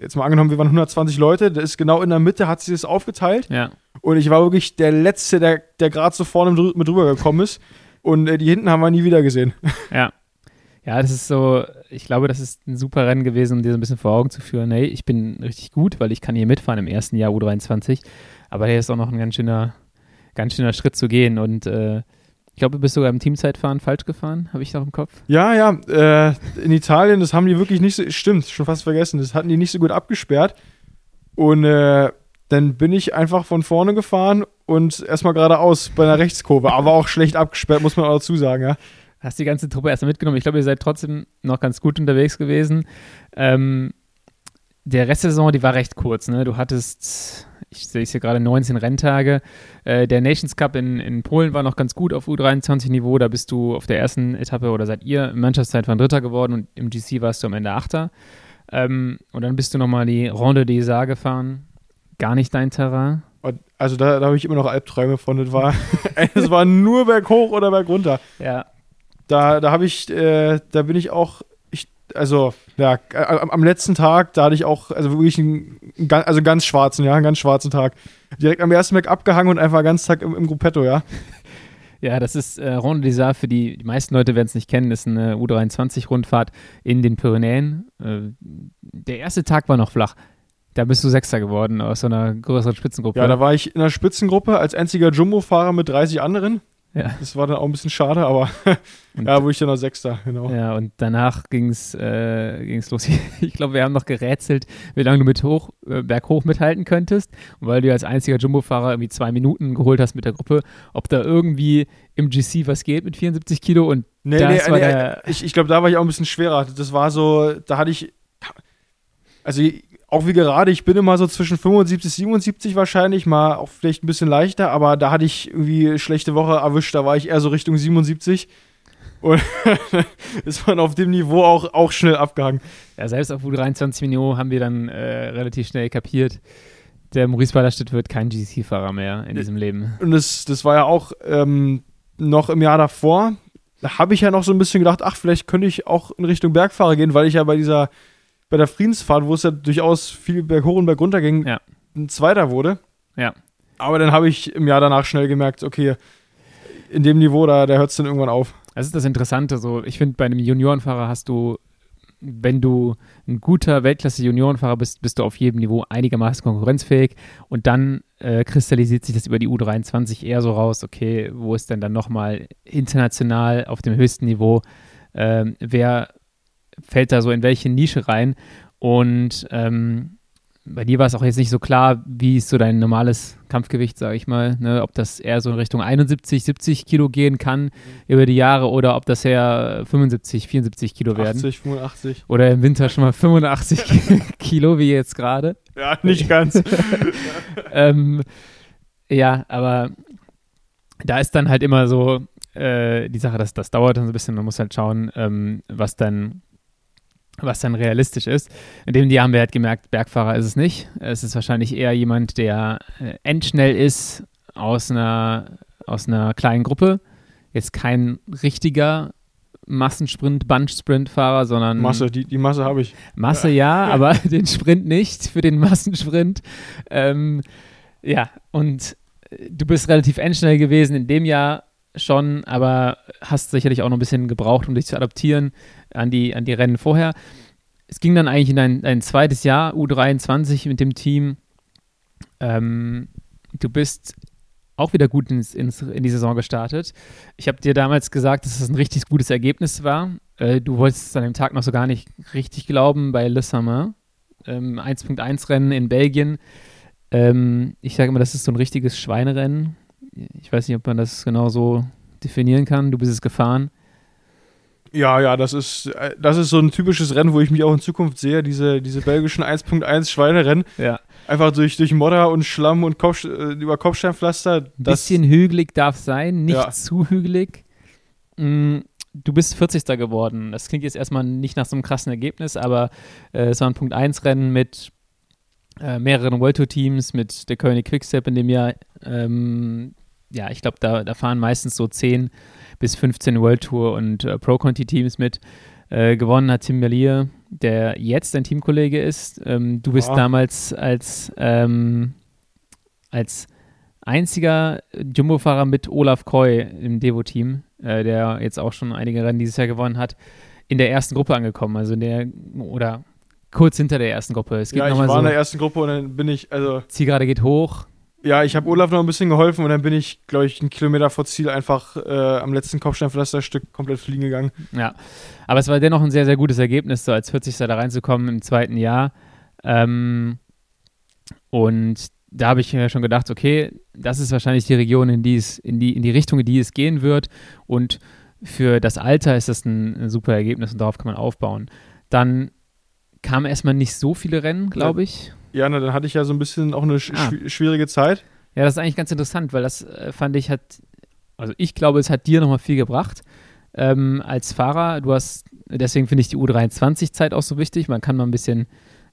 Jetzt mal angenommen, wir waren 120 Leute, das ist genau in der Mitte, hat sich das aufgeteilt. Ja. Und ich war wirklich der Letzte, der, der gerade so vorne mit drüber gekommen ist. Und äh, die hinten haben wir nie wieder gesehen. Ja. Ja, das ist so, ich glaube, das ist ein super Rennen gewesen, um dir so ein bisschen vor Augen zu führen. Hey, ich bin richtig gut, weil ich kann hier mitfahren im ersten Jahr U23. Aber hier ist auch noch ein ganz schöner, ganz schöner Schritt zu gehen. Und äh, ich glaube, du bist sogar im Teamzeitfahren falsch gefahren, habe ich noch im Kopf. Ja, ja. Äh, in Italien, das haben die wirklich nicht so, stimmt, schon fast vergessen, das hatten die nicht so gut abgesperrt. Und äh, dann bin ich einfach von vorne gefahren und erstmal geradeaus bei einer Rechtskurve, aber auch schlecht abgesperrt, muss man auch dazu sagen, ja. Hast die ganze Truppe erstmal mitgenommen. Ich glaube, ihr seid trotzdem noch ganz gut unterwegs gewesen. Ähm, der Rest der Saison, die war recht kurz. Ne? Du hattest, ich sehe es hier gerade, 19 Renntage. Äh, der Nations Cup in, in Polen war noch ganz gut auf U23-Niveau. Da bist du auf der ersten Etappe oder seid ihr im Mannschaftszeit von Dritter geworden und im GC warst du am Ende Achter. Ähm, und dann bist du nochmal die Ronde des Isar gefahren gar nicht dein Terrain? Also da, da habe ich immer noch Albträume von. Das war, es war nur berghoch oder bergunter. Ja. Da, da habe ich, äh, da bin ich auch, ich, also ja, am, am, letzten Tag, da hatte ich auch, also wirklich einen, also ganz schwarzen, ja, einen ganz schwarzen Tag. Direkt am ersten Weg abgehangen und einfach ganz Tag im, im Gruppetto, ja. Ja, das ist äh, Ronde d'Isard für die, die meisten Leute werden es nicht kennen, ist eine U23-Rundfahrt in den Pyrenäen. Äh, der erste Tag war noch flach. Da bist du Sechster geworden aus so einer größeren Spitzengruppe. Ja, da war ich in einer Spitzengruppe als einziger Jumbo-Fahrer mit 30 anderen. Ja. Das war dann auch ein bisschen schade, aber ja, wo ich dann noch Sechster, genau. Ja, und danach ging es äh, los. Ich glaube, wir haben noch gerätselt, wie lange du mit hoch, äh, berghoch mithalten könntest. Und weil du als einziger Jumbo-Fahrer irgendwie zwei Minuten geholt hast mit der Gruppe, ob da irgendwie im GC was geht mit 74 Kilo und nee, das nee, war nee, der ich, ich glaube, da war ich auch ein bisschen schwerer. Das war so, da hatte ich, also auch wie gerade, ich bin immer so zwischen 75, 77 wahrscheinlich, mal auch vielleicht ein bisschen leichter, aber da hatte ich irgendwie schlechte Woche erwischt, da war ich eher so Richtung 77. Und ist man auf dem Niveau auch, auch schnell abgehangen. Ja, selbst auf U23 Minio haben wir dann äh, relativ schnell kapiert, der Maurice Ballerstedt wird kein GC-Fahrer mehr in diesem Leben. Und das, das war ja auch ähm, noch im Jahr davor. Da habe ich ja noch so ein bisschen gedacht, ach, vielleicht könnte ich auch in Richtung Bergfahrer gehen, weil ich ja bei dieser bei der Friedensfahrt, wo es ja durchaus viel berghoch und bergunter ging, ja. ein Zweiter wurde. Ja. Aber dann habe ich im Jahr danach schnell gemerkt, okay, in dem Niveau, da, da hört es dann irgendwann auf. Das ist das Interessante. So, ich finde, bei einem Juniorenfahrer hast du, wenn du ein guter Weltklasse-Juniorenfahrer bist, bist du auf jedem Niveau einigermaßen konkurrenzfähig. Und dann äh, kristallisiert sich das über die U23 eher so raus, okay, wo ist denn dann nochmal international auf dem höchsten Niveau, ähm, wer fällt da so in welche Nische rein. Und ähm, bei dir war es auch jetzt nicht so klar, wie ist so dein normales Kampfgewicht, sage ich mal, ne? ob das eher so in Richtung 71, 70 Kilo gehen kann mhm. über die Jahre oder ob das eher 75, 74 Kilo werden. 80, 85. Oder im Winter schon mal 85 Kilo, wie jetzt gerade. Ja, nicht ganz. ähm, ja, aber da ist dann halt immer so äh, die Sache, dass das dauert dann so ein bisschen, man muss halt schauen, ähm, was dann was dann realistisch ist. In dem Jahr haben wir halt gemerkt, Bergfahrer ist es nicht. Es ist wahrscheinlich eher jemand, der äh, endschnell ist aus einer, aus einer kleinen Gruppe. Jetzt kein richtiger Massensprint, Bunch-Sprint-Fahrer, sondern. Masse, die, die Masse habe ich. Masse ja, ja, aber den Sprint nicht für den Massensprint. Ähm, ja, und äh, du bist relativ endschnell gewesen in dem Jahr schon, aber hast sicherlich auch noch ein bisschen gebraucht, um dich zu adaptieren an die, an die Rennen vorher. Es ging dann eigentlich in ein, ein zweites Jahr, U23 mit dem Team. Ähm, du bist auch wieder gut ins, ins, in die Saison gestartet. Ich habe dir damals gesagt, dass es das ein richtig gutes Ergebnis war. Äh, du wolltest es an dem Tag noch so gar nicht richtig glauben bei Le Samin. Ähm, 1.1 Rennen in Belgien. Ähm, ich sage immer, das ist so ein richtiges Schweinerennen. Ich weiß nicht, ob man das genau so definieren kann. Du bist es gefahren. Ja, ja, das ist, äh, das ist so ein typisches Rennen, wo ich mich auch in Zukunft sehe, diese, diese belgischen 1.1 Schweinerennen. Ja. Einfach durch, durch Modder und Schlamm und Kopf, äh, über Kopfsteinpflaster. Ein bisschen hügelig darf sein, nicht ja. zu hügelig. Mm, du bist 40. geworden. Das klingt jetzt erstmal nicht nach so einem krassen Ergebnis, aber äh, es war ein Punkt 1 Rennen mit äh, mehreren World Tour Teams, mit der König Quickstep in dem Jahr. Ähm, ja, ich glaube, da, da fahren meistens so 10 bis 15 World Tour und äh, Pro Conti Teams mit. Äh, gewonnen hat Tim Merlier, der jetzt dein Teamkollege ist. Ähm, du bist oh. damals als, ähm, als einziger Jumbo-Fahrer mit Olaf Koy im Devo-Team, äh, der jetzt auch schon einige Rennen dieses Jahr gewonnen hat, in der ersten Gruppe angekommen. Also in der, oder kurz hinter der ersten Gruppe. Es geht ja, ich war so, in der ersten Gruppe und dann bin ich, also. Zielgerade geht hoch, ja, ich habe Olaf noch ein bisschen geholfen und dann bin ich, glaube ich, einen Kilometer vor Ziel einfach äh, am letzten Kopfsteinpflasterstück komplett fliegen gegangen. Ja, aber es war dennoch ein sehr, sehr gutes Ergebnis, so als 40. da reinzukommen im zweiten Jahr. Ähm, und da habe ich mir schon gedacht, okay, das ist wahrscheinlich die Region, in die es, in die, in die Richtung, in die es gehen wird. Und für das Alter ist das ein, ein super Ergebnis und darauf kann man aufbauen. Dann kamen erstmal nicht so viele Rennen, glaube ich. Ja, na, dann hatte ich ja so ein bisschen auch eine sch ah. schwierige Zeit. Ja, das ist eigentlich ganz interessant, weil das äh, fand ich hat, also ich glaube, es hat dir nochmal viel gebracht ähm, als Fahrer. Du hast, deswegen finde ich die U23-Zeit auch so wichtig. Man kann mal ein bisschen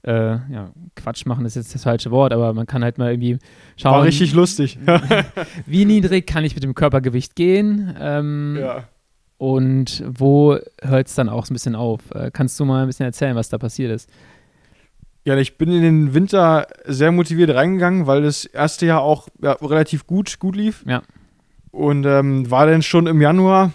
äh, ja, Quatsch machen ist jetzt das falsche Wort, aber man kann halt mal irgendwie schauen. War richtig lustig. wie niedrig kann ich mit dem Körpergewicht gehen? Ähm, ja. Und wo hört es dann auch so ein bisschen auf? Äh, kannst du mal ein bisschen erzählen, was da passiert ist? Ja, ich bin in den Winter sehr motiviert reingegangen, weil das erste Jahr auch ja, relativ gut, gut lief. Ja. Und ähm, war dann schon im Januar,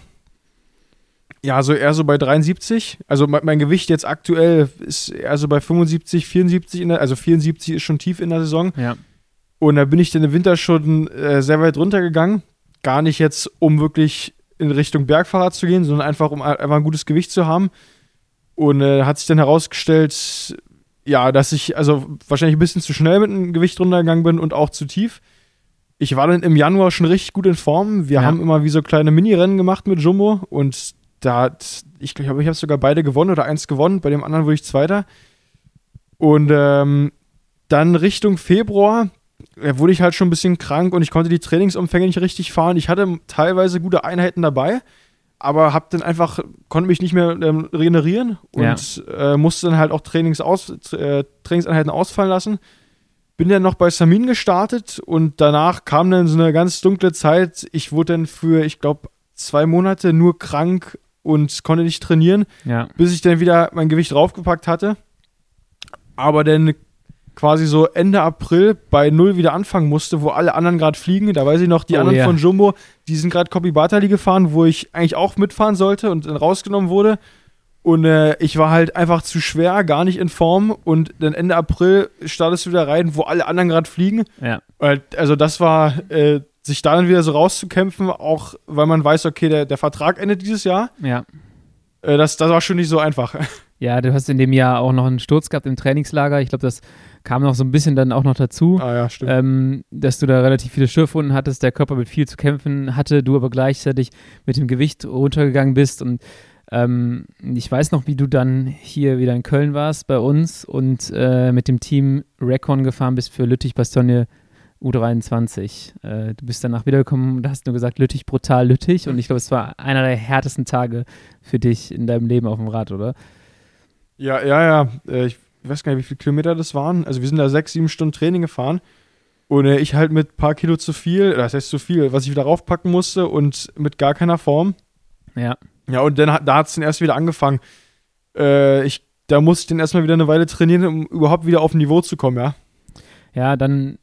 ja, so eher so bei 73. Also mein, mein, Gewicht jetzt aktuell ist eher so bei 75, 74, der, also 74 ist schon tief in der Saison. Ja. Und da bin ich dann im Winter schon äh, sehr weit runtergegangen. Gar nicht jetzt, um wirklich in Richtung Bergfahrer zu gehen, sondern einfach, um einfach ein gutes Gewicht zu haben. Und äh, hat sich dann herausgestellt, ja, dass ich also wahrscheinlich ein bisschen zu schnell mit dem Gewicht runtergegangen bin und auch zu tief. Ich war dann im Januar schon richtig gut in Form. Wir ja. haben immer wie so kleine Mini-Rennen gemacht mit Jumbo und da hat, ich glaube, ich habe sogar beide gewonnen oder eins gewonnen, bei dem anderen wurde ich Zweiter. Und ähm, dann Richtung Februar äh, wurde ich halt schon ein bisschen krank und ich konnte die Trainingsumfänge nicht richtig fahren. Ich hatte teilweise gute Einheiten dabei, aber hab dann einfach, konnte mich nicht mehr ähm, regenerieren und ja. äh, musste dann halt auch Trainings aus, äh, Trainingseinheiten ausfallen lassen. Bin dann noch bei Samin gestartet und danach kam dann so eine ganz dunkle Zeit. Ich wurde dann für, ich glaube, zwei Monate nur krank und konnte nicht trainieren, ja. bis ich dann wieder mein Gewicht draufgepackt hatte. Aber dann quasi so Ende April bei Null wieder anfangen musste, wo alle anderen gerade fliegen. Da weiß ich noch, die oh, anderen yeah. von Jumbo, die sind gerade Copy Bartali gefahren, wo ich eigentlich auch mitfahren sollte und dann rausgenommen wurde. Und äh, ich war halt einfach zu schwer, gar nicht in Form. Und dann Ende April startest du wieder rein, wo alle anderen gerade fliegen. Ja. Also das war, äh, sich da dann wieder so rauszukämpfen, auch weil man weiß, okay, der, der Vertrag endet dieses Jahr. Ja. Äh, das, das war schon nicht so einfach. Ja, du hast in dem Jahr auch noch einen Sturz gehabt im Trainingslager. Ich glaube, das kam noch so ein bisschen dann auch noch dazu. Ah ja, stimmt. Ähm, dass du da relativ viele Schürfwunden hattest, der Körper mit viel zu kämpfen hatte, du aber gleichzeitig mit dem Gewicht runtergegangen bist und ähm, ich weiß noch, wie du dann hier wieder in Köln warst bei uns und äh, mit dem Team Recon gefahren bist für Lüttich-Bastogne U23. Äh, du bist danach wiedergekommen und hast nur gesagt, Lüttich, brutal Lüttich. Und ich glaube, es war einer der härtesten Tage für dich in deinem Leben auf dem Rad, oder? Ja, ja, ja. Äh, ich weiß gar nicht, wie viele Kilometer das waren. Also wir sind da sechs, sieben Stunden Training gefahren. Und äh, ich halt mit ein paar Kilo zu viel, das heißt zu viel, was ich wieder raufpacken musste und mit gar keiner Form. Ja. Ja, und dann da hat es dann erst wieder angefangen. Äh, ich, da musste ich dann erstmal wieder eine Weile trainieren, um überhaupt wieder auf ein Niveau zu kommen, ja. Ja, dann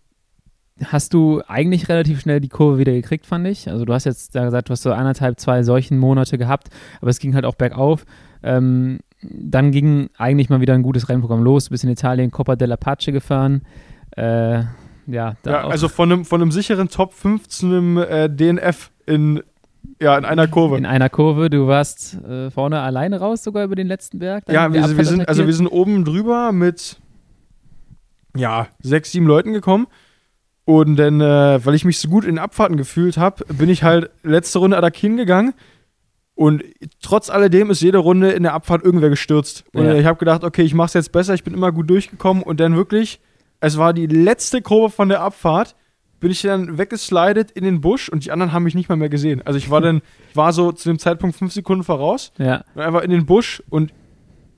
hast du eigentlich relativ schnell die Kurve wieder gekriegt, fand ich. Also du hast jetzt da gesagt, du hast so anderthalb, zwei solchen Monate gehabt, aber es ging halt auch bergauf. Ähm, dann ging eigentlich mal wieder ein gutes Rennprogramm los. Du bist in Italien Coppa dell'Apache gefahren. Äh, ja, ja also von einem, von einem sicheren Top 5 zu einem äh, DNF in, ja, in einer Kurve. In einer Kurve. Du warst äh, vorne alleine raus, sogar über den letzten Berg. Ja, wir, wir sind, also wir sind oben drüber mit ja, sechs, sieben Leuten gekommen. Und dann, äh, weil ich mich so gut in Abfahrten gefühlt habe, bin ich halt letzte Runde Adakin gegangen. Und trotz alledem ist jede Runde in der Abfahrt irgendwer gestürzt. Und ja. ich habe gedacht, okay, ich mache es jetzt besser, ich bin immer gut durchgekommen. Und dann wirklich, es war die letzte Kurve von der Abfahrt, bin ich dann weggeslidet in den Busch und die anderen haben mich nicht mal mehr gesehen. Also ich war dann, ich war so zu dem Zeitpunkt fünf Sekunden voraus. Ja. Und einfach in den Busch und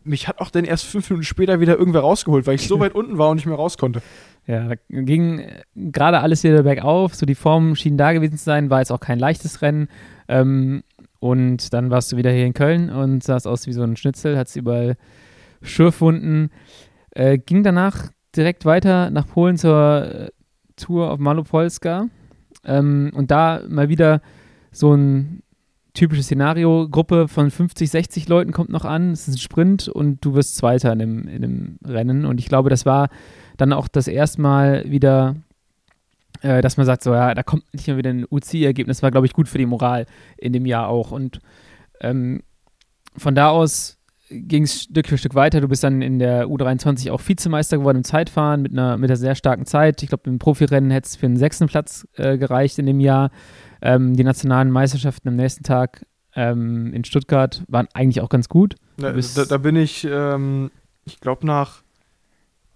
mich hat auch dann erst fünf Minuten später wieder irgendwer rausgeholt, weil ich so weit unten war und nicht mehr raus konnte. Ja, da ging äh, gerade alles wieder bergauf, so die Formen schienen da gewesen zu sein, war jetzt auch kein leichtes Rennen. Ähm, und dann warst du wieder hier in Köln und sahst aus wie so ein Schnitzel, hattest überall Schürfwunden. Äh, ging danach direkt weiter nach Polen zur äh, Tour auf Malopolska. Ähm, und da mal wieder so ein typisches Szenario, Gruppe von 50, 60 Leuten kommt noch an, es ist ein Sprint und du wirst Zweiter in dem, in dem Rennen. Und ich glaube, das war dann auch das erste Mal wieder, äh, dass man sagt, so ja, da kommt nicht mehr wieder ein UCI-Ergebnis, war, glaube ich, gut für die Moral in dem Jahr auch. Und ähm, von da aus ging es Stück für Stück weiter. Du bist dann in der U23 auch Vizemeister geworden im Zeitfahren mit einer, mit einer sehr starken Zeit. Ich glaube, im Profirennen hätte es für einen sechsten Platz äh, gereicht in dem Jahr. Ähm, die nationalen Meisterschaften am nächsten Tag ähm, in Stuttgart waren eigentlich auch ganz gut. Da, da, da bin ich, ähm, ich glaube, nach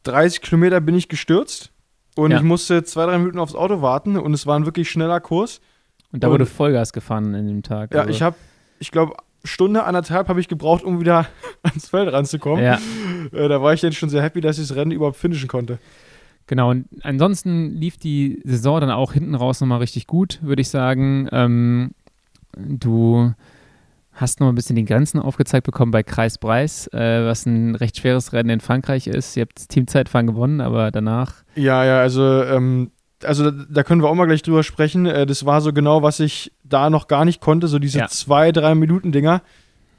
30 Kilometer bin ich gestürzt und ja. ich musste zwei, drei Minuten aufs Auto warten und es war ein wirklich schneller Kurs. Und da und, wurde Vollgas gefahren in dem Tag. Ja, also. ich habe, ich glaube, Stunde, anderthalb habe ich gebraucht, um wieder ans Feld ranzukommen. Ja. Äh, da war ich dann schon sehr happy, dass ich das Rennen überhaupt finishen konnte. Genau, und ansonsten lief die Saison dann auch hinten raus nochmal richtig gut, würde ich sagen. Ähm, du hast noch ein bisschen die Grenzen aufgezeigt bekommen bei Kreis Breis, äh, was ein recht schweres Rennen in Frankreich ist. Ihr habt Teamzeitfahren gewonnen, aber danach. Ja, ja, also, ähm, also da können wir auch mal gleich drüber sprechen. Äh, das war so genau, was ich da noch gar nicht konnte, so diese ja. zwei, drei Minuten Dinger.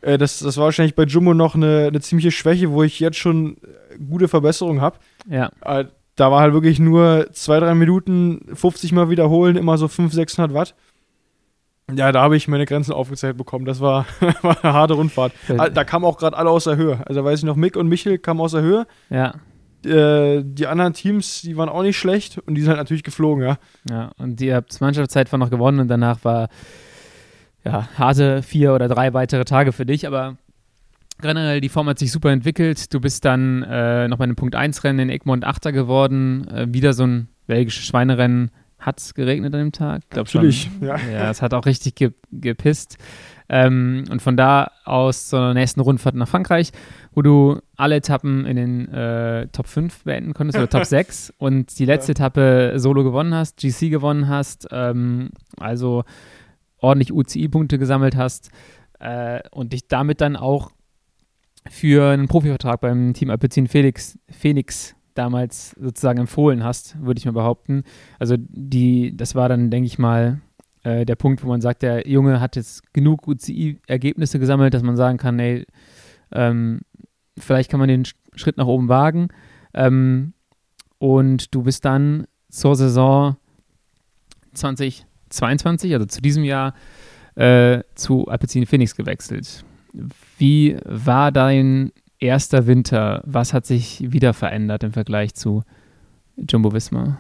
Äh, das, das war wahrscheinlich bei Jumbo noch eine, eine ziemliche Schwäche, wo ich jetzt schon äh, gute Verbesserungen habe. Ja. Äh, da war halt wirklich nur zwei, drei Minuten 50 Mal wiederholen, immer so 500, 600 Watt. Ja, da habe ich meine Grenzen aufgezeigt bekommen. Das war, war eine harte Rundfahrt. Ah, da kamen auch gerade alle aus der Höhe. Also weiß ich noch, Mick und Michel kamen aus der Höhe. Ja. Äh, die anderen Teams, die waren auch nicht schlecht und die sind halt natürlich geflogen, ja. Ja, und ihr habt Mannschaftszeitfahren noch gewonnen und danach war ja harte vier oder drei weitere Tage für dich, aber generell die Form hat sich super entwickelt. Du bist dann äh, noch bei einem Punkt 1 Rennen in Egmont Achter geworden, äh, wieder so ein belgisches Schweinerennen hat es geregnet an dem Tag? Glaub Natürlich, schon. ja. Ja, es hat auch richtig ge gepisst. Ähm, und von da aus zur nächsten Rundfahrt nach Frankreich, wo du alle Etappen in den äh, Top 5 beenden konntest oder Top 6 und die letzte ja. Etappe solo gewonnen hast, GC gewonnen hast, ähm, also ordentlich UCI-Punkte gesammelt hast äh, und dich damit dann auch für einen Profivertrag beim Team Alpecin Felix, Phoenix damals sozusagen empfohlen hast, würde ich mal behaupten. Also die, das war dann, denke ich mal, äh, der Punkt, wo man sagt, der Junge hat jetzt genug UCI-Ergebnisse gesammelt, dass man sagen kann, ey, ähm, vielleicht kann man den Schritt nach oben wagen. Ähm, und du bist dann zur Saison 2022, also zu diesem Jahr, äh, zu Alpecin Phoenix gewechselt. Wie war dein erster Winter, was hat sich wieder verändert im Vergleich zu Jumbo Visma?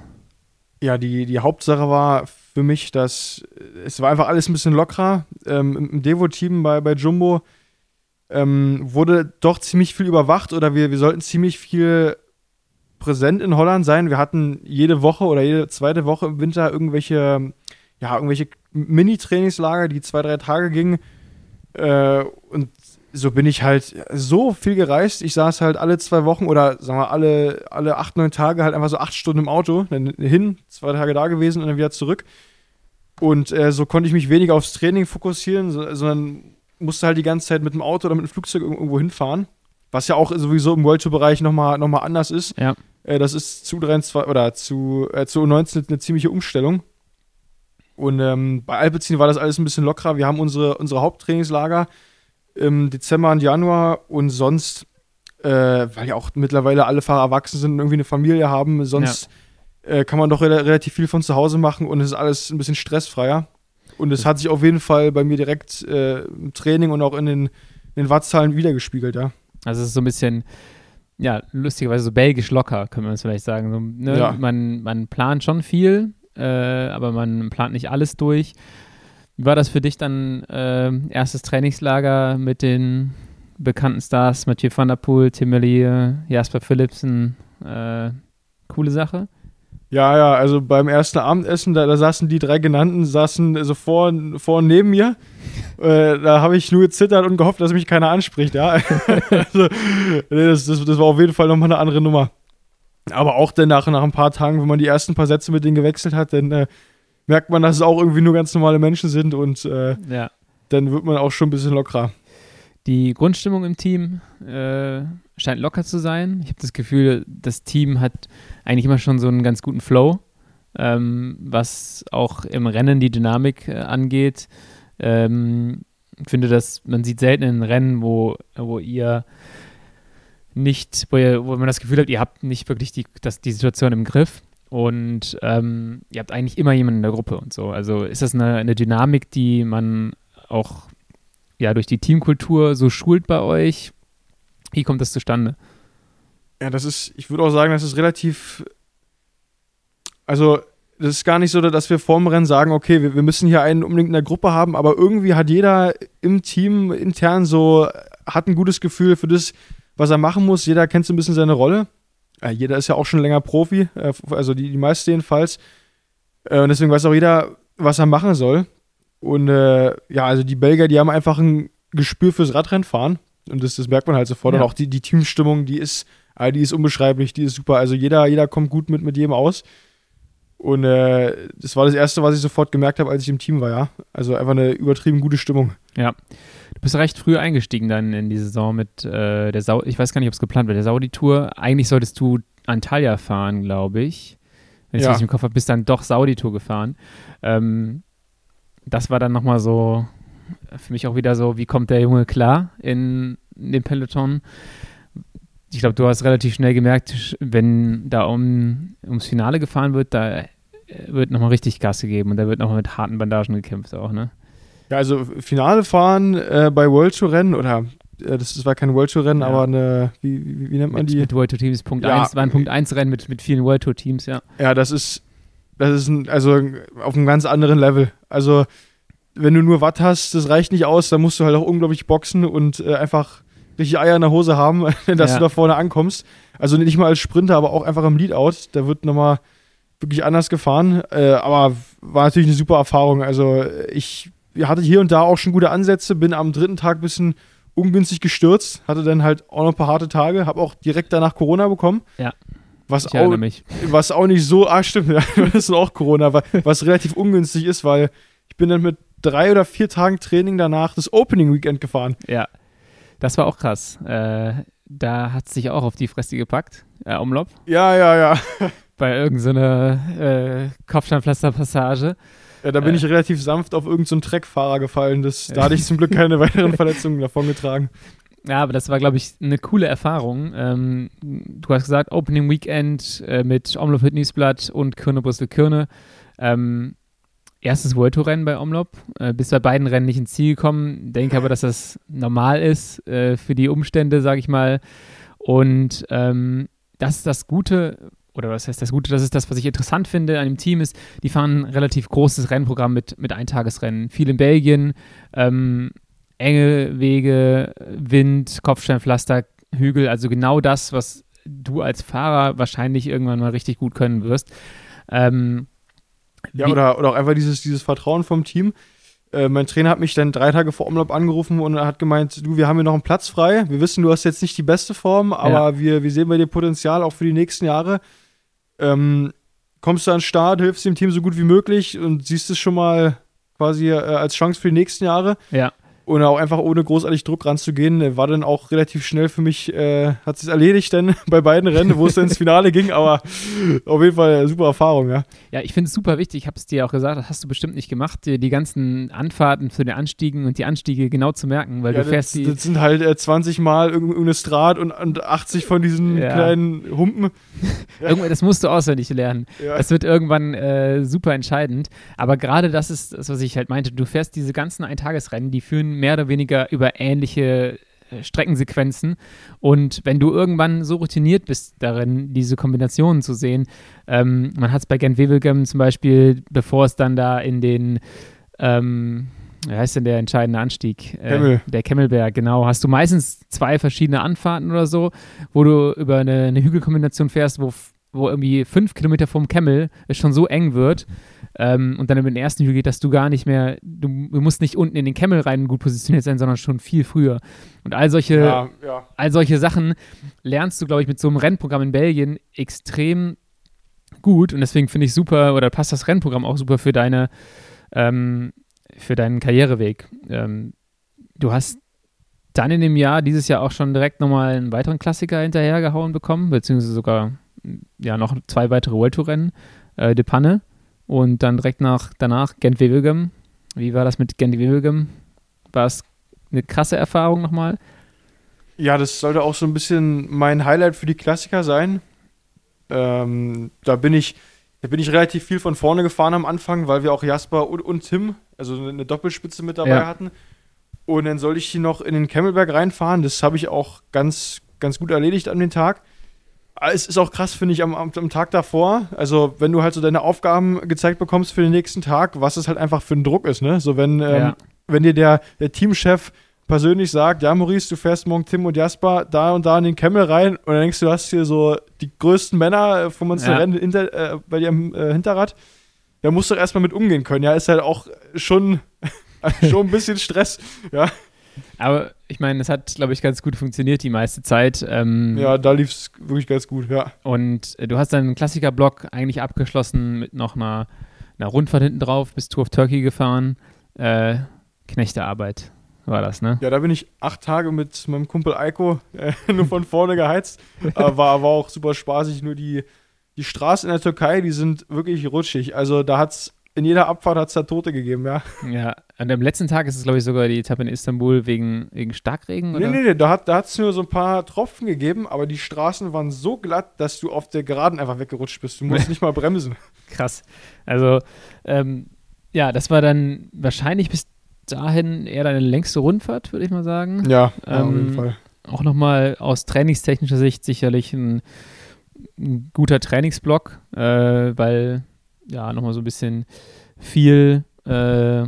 Ja, die, die Hauptsache war für mich, dass es war einfach alles ein bisschen lockerer. Ähm, Im Devo-Team bei, bei Jumbo ähm, wurde doch ziemlich viel überwacht oder wir, wir sollten ziemlich viel präsent in Holland sein. Wir hatten jede Woche oder jede zweite Woche im Winter irgendwelche, ja, irgendwelche Mini-Trainingslager, die zwei, drei Tage gingen. Äh, und so bin ich halt so viel gereist. Ich saß halt alle zwei Wochen oder sagen wir alle, alle acht, neun Tage halt einfach so acht Stunden im Auto. Dann hin, zwei Tage da gewesen und dann wieder zurück. Und äh, so konnte ich mich weniger aufs Training fokussieren, so, sondern musste halt die ganze Zeit mit dem Auto oder mit dem Flugzeug irgendwo hinfahren. Was ja auch sowieso im World Tour-Bereich nochmal noch mal anders ist. Ja. Äh, das ist zu 23 oder zu, äh, zu 19 eine ziemliche Umstellung. Und ähm, bei Alpecin war das alles ein bisschen lockerer. Wir haben unsere, unsere Haupttrainingslager im Dezember und Januar und sonst, äh, weil ja auch mittlerweile alle Fahrer erwachsen sind und irgendwie eine Familie haben, sonst ja. äh, kann man doch re relativ viel von zu Hause machen und es ist alles ein bisschen stressfreier. Und es hat sich auf jeden Fall bei mir direkt äh, im Training und auch in den, in den Wattzahlen wiedergespiegelt, ja. Also es ist so ein bisschen, ja, lustigerweise so belgisch locker, können wir es vielleicht sagen. So, ne? ja. man, man plant schon viel, äh, aber man plant nicht alles durch. Wie war das für dich dann äh, erstes Trainingslager mit den bekannten Stars, Mathieu van der Poel, Tim Merlier, Jasper Philipsen? Äh, coole Sache? Ja, ja, also beim ersten Abendessen, da, da saßen die drei genannten, saßen so vor, vor und neben mir. Äh, da habe ich nur gezittert und gehofft, dass mich keiner anspricht, ja. also, das, das, das war auf jeden Fall nochmal eine andere Nummer. Aber auch dann nach, nach ein paar Tagen, wenn man die ersten paar Sätze mit denen gewechselt hat, dann äh, merkt man, dass es auch irgendwie nur ganz normale Menschen sind und äh, ja. dann wird man auch schon ein bisschen lockerer. Die Grundstimmung im Team äh, scheint locker zu sein. Ich habe das Gefühl, das Team hat eigentlich immer schon so einen ganz guten Flow, ähm, was auch im Rennen die Dynamik äh, angeht. Ähm, ich finde, dass man sieht selten in Rennen, wo, wo ihr nicht, wo, ihr, wo man das Gefühl hat, ihr habt nicht wirklich die, das, die Situation im Griff. Und ähm, ihr habt eigentlich immer jemanden in der Gruppe und so. Also ist das eine, eine Dynamik, die man auch ja, durch die Teamkultur so schult bei euch? Wie kommt das zustande? Ja, das ist, ich würde auch sagen, das ist relativ, also das ist gar nicht so, dass wir vorm Rennen sagen, okay, wir, wir müssen hier einen unbedingt in der Gruppe haben, aber irgendwie hat jeder im Team intern so, hat ein gutes Gefühl für das, was er machen muss. Jeder kennt so ein bisschen seine Rolle. Äh, jeder ist ja auch schon länger Profi, äh, also die, die meisten jedenfalls. Äh, und deswegen weiß auch jeder, was er machen soll. Und äh, ja, also die Belgier, die haben einfach ein Gespür fürs Radrennfahren. Und das, das merkt man halt sofort. Ja. Und auch die, die Teamstimmung, die ist, äh, die ist unbeschreiblich, die ist super. Also jeder, jeder kommt gut mit, mit jedem aus. Und äh, das war das Erste, was ich sofort gemerkt habe, als ich im Team war, ja. Also einfach eine übertrieben gute Stimmung. Ja. Du bist recht früh eingestiegen dann in die Saison mit äh, der Sau ich weiß gar nicht, ob es geplant war, der Saudi-Tour. Eigentlich solltest du Antalya fahren, glaube ich. Wenn ich ja. richtig im Kopf habe, bist dann doch Saudi-Tour gefahren. Ähm, das war dann nochmal so für mich auch wieder so, wie kommt der Junge klar in, in den Peloton? Ich glaube, du hast relativ schnell gemerkt, wenn da um, ums Finale gefahren wird, da wird nochmal richtig Gas gegeben und da wird nochmal mit harten Bandagen gekämpft auch, ne? Ja, also Finale fahren äh, bei World Tour Rennen oder äh, das, das, war kein World Tour Rennen, ja. aber eine, wie, wie, wie, nennt man mit, die? Mit World Tour Teams, Punkt ja. 1, war ein Punkt 1 Rennen mit, mit vielen World Tour Teams, ja. Ja, das ist, das ist ein, also auf einem ganz anderen Level. Also, wenn du nur Watt hast, das reicht nicht aus, dann musst du halt auch unglaublich boxen und äh, einfach richtig Eier in der Hose haben, dass ja. du da vorne ankommst. Also nicht mal als Sprinter, aber auch einfach im Leadout. Da wird nochmal wirklich anders gefahren. Äh, aber war natürlich eine super Erfahrung. Also ich hatte hier und da auch schon gute Ansätze, bin am dritten Tag ein bisschen ungünstig gestürzt, hatte dann halt auch noch ein paar harte Tage, habe auch direkt danach Corona bekommen. Ja. Was auch, was auch nicht so, ah stimmt, das ist auch Corona, was relativ ungünstig ist, weil ich bin dann mit drei oder vier Tagen Training danach das Opening Weekend gefahren. Ja, das war auch krass. Äh, da hat es sich auch auf die Fresse gepackt, äh, Umlob. Ja, ja, ja. Bei irgendeiner so äh, Kopfsteinpflasterpassage. Ja, da bin äh. ich relativ sanft auf irgendeinen so Treckfahrer gefallen. Das, da hatte ich zum Glück keine weiteren Verletzungen davon getragen. Ja, aber das war, glaube ich, eine coole Erfahrung. Ähm, du hast gesagt, Opening Weekend äh, mit Omloop Niesblatt und Kirne Brüssel Kirne. Ähm, erstes World Tour Rennen bei Omlop. Äh, bis bei beiden Rennen nicht ins Ziel gekommen. Denke aber, dass das normal ist äh, für die Umstände, sage ich mal. Und ähm, das ist das Gute, oder was heißt das Gute, das ist das, was ich interessant finde an dem Team, ist, die fahren ein relativ großes Rennprogramm mit, mit Eintagesrennen. Viel in Belgien, ähm, enge Wege, Wind, Kopfsteinpflaster, Hügel, also genau das, was du als Fahrer wahrscheinlich irgendwann mal richtig gut können wirst. Ähm, ja, oder, oder auch einfach dieses, dieses Vertrauen vom Team. Äh, mein Trainer hat mich dann drei Tage vor Umlauf angerufen und hat gemeint, du, wir haben hier noch einen Platz frei. Wir wissen, du hast jetzt nicht die beste Form, aber ja. wir, wir sehen bei dir Potenzial auch für die nächsten Jahre. Ähm, kommst du an den Start, hilfst dem Team so gut wie möglich und siehst es schon mal quasi äh, als Chance für die nächsten Jahre. Ja und auch einfach ohne großartig Druck ranzugehen, war dann auch relativ schnell für mich, äh, hat sich erledigt dann bei beiden Rennen, wo es dann ins Finale ging, aber auf jeden Fall eine super Erfahrung, ja. Ja, ich finde es super wichtig, ich habe es dir auch gesagt, das hast du bestimmt nicht gemacht, dir die ganzen Anfahrten für den Anstiegen und die Anstiege genau zu merken, weil ja, du fährst das, die. Das sind halt äh, 20 Mal irgendeine Strat und, und 80 von diesen ja. kleinen Humpen. Irgendwann, das musst du auswendig lernen. Ja. Das wird irgendwann äh, super entscheidend, aber gerade das ist das, was ich halt meinte, du fährst diese ganzen Eintagesrennen, die führen mehr oder weniger über ähnliche äh, Streckensequenzen. Und wenn du irgendwann so routiniert bist darin, diese Kombinationen zu sehen, ähm, man hat es bei Gent Wevelgem zum Beispiel, bevor es dann da in den ähm, wie heißt denn der entscheidende Anstieg? Äh, der Kemmelberg, genau. Hast du meistens zwei verschiedene Anfahrten oder so, wo du über eine, eine Hügelkombination fährst, wo, wo irgendwie fünf Kilometer vom Kemmel es schon so eng wird, ähm, und dann über den ersten Hügel geht, dass du gar nicht mehr, du, du, musst nicht unten in den Kemmel rein gut positioniert sein, sondern schon viel früher. Und all solche, ja, ja. all solche Sachen lernst du, glaube ich, mit so einem Rennprogramm in Belgien extrem gut. Und deswegen finde ich super, oder passt das Rennprogramm auch super für deine, ähm, für deinen Karriereweg. Ähm, du hast dann in dem Jahr, dieses Jahr auch schon direkt nochmal einen weiteren Klassiker hinterhergehauen bekommen, beziehungsweise sogar ja noch zwei weitere World Tour Rennen, äh, De Panne und dann direkt nach, danach Gent-Wevelgem. Wie war das mit Gent-Wevelgem? War es eine krasse Erfahrung nochmal? Ja, das sollte auch so ein bisschen mein Highlight für die Klassiker sein. Ähm, da bin ich, da bin ich relativ viel von vorne gefahren am Anfang, weil wir auch Jasper und, und Tim, also eine Doppelspitze mit dabei ja. hatten. Und dann sollte ich hier noch in den Kemmelberg reinfahren. Das habe ich auch ganz, ganz gut erledigt an dem Tag. Ah, es ist auch krass, finde ich, am, am, Tag davor. Also, wenn du halt so deine Aufgaben gezeigt bekommst für den nächsten Tag, was es halt einfach für ein Druck ist, ne? So, wenn, ähm, ja. wenn dir der, der Teamchef persönlich sagt, ja, Maurice, du fährst morgen Tim und Jasper da und da in den Kemmel rein und dann denkst du, du hast hier so die größten Männer vom uns ja. Rennen hinter, äh, bei dir im äh, Hinterrad. Da musst du erstmal mit umgehen können. Ja, ist halt auch schon, schon ein bisschen Stress, ja. Aber ich meine, es hat, glaube ich, ganz gut funktioniert die meiste Zeit. Ähm, ja, da lief es wirklich ganz gut, ja. Und äh, du hast deinen Klassiker-Block eigentlich abgeschlossen mit noch einer, einer Rundfahrt hinten drauf, bist Tour of Turkey gefahren. Äh, Knechtearbeit war das, ne? Ja, da bin ich acht Tage mit meinem Kumpel Eiko äh, nur von vorne geheizt. war, war auch super spaßig. Nur die, die Straßen in der Türkei, die sind wirklich rutschig. Also da hat es in jeder Abfahrt hat es da Tote gegeben, ja. Ja, und am letzten Tag ist es, glaube ich, sogar die Etappe in Istanbul wegen, wegen Starkregen, oder? Nee, nee, nee, da hat es nur so ein paar Tropfen gegeben, aber die Straßen waren so glatt, dass du auf der Geraden einfach weggerutscht bist. Du musst nicht mal bremsen. Krass. Also, ähm, ja, das war dann wahrscheinlich bis dahin eher deine längste Rundfahrt, würde ich mal sagen. Ja, ähm, auf jeden Fall. Auch nochmal aus trainingstechnischer Sicht sicherlich ein, ein guter Trainingsblock, äh, weil ja, nochmal so ein bisschen viel, äh,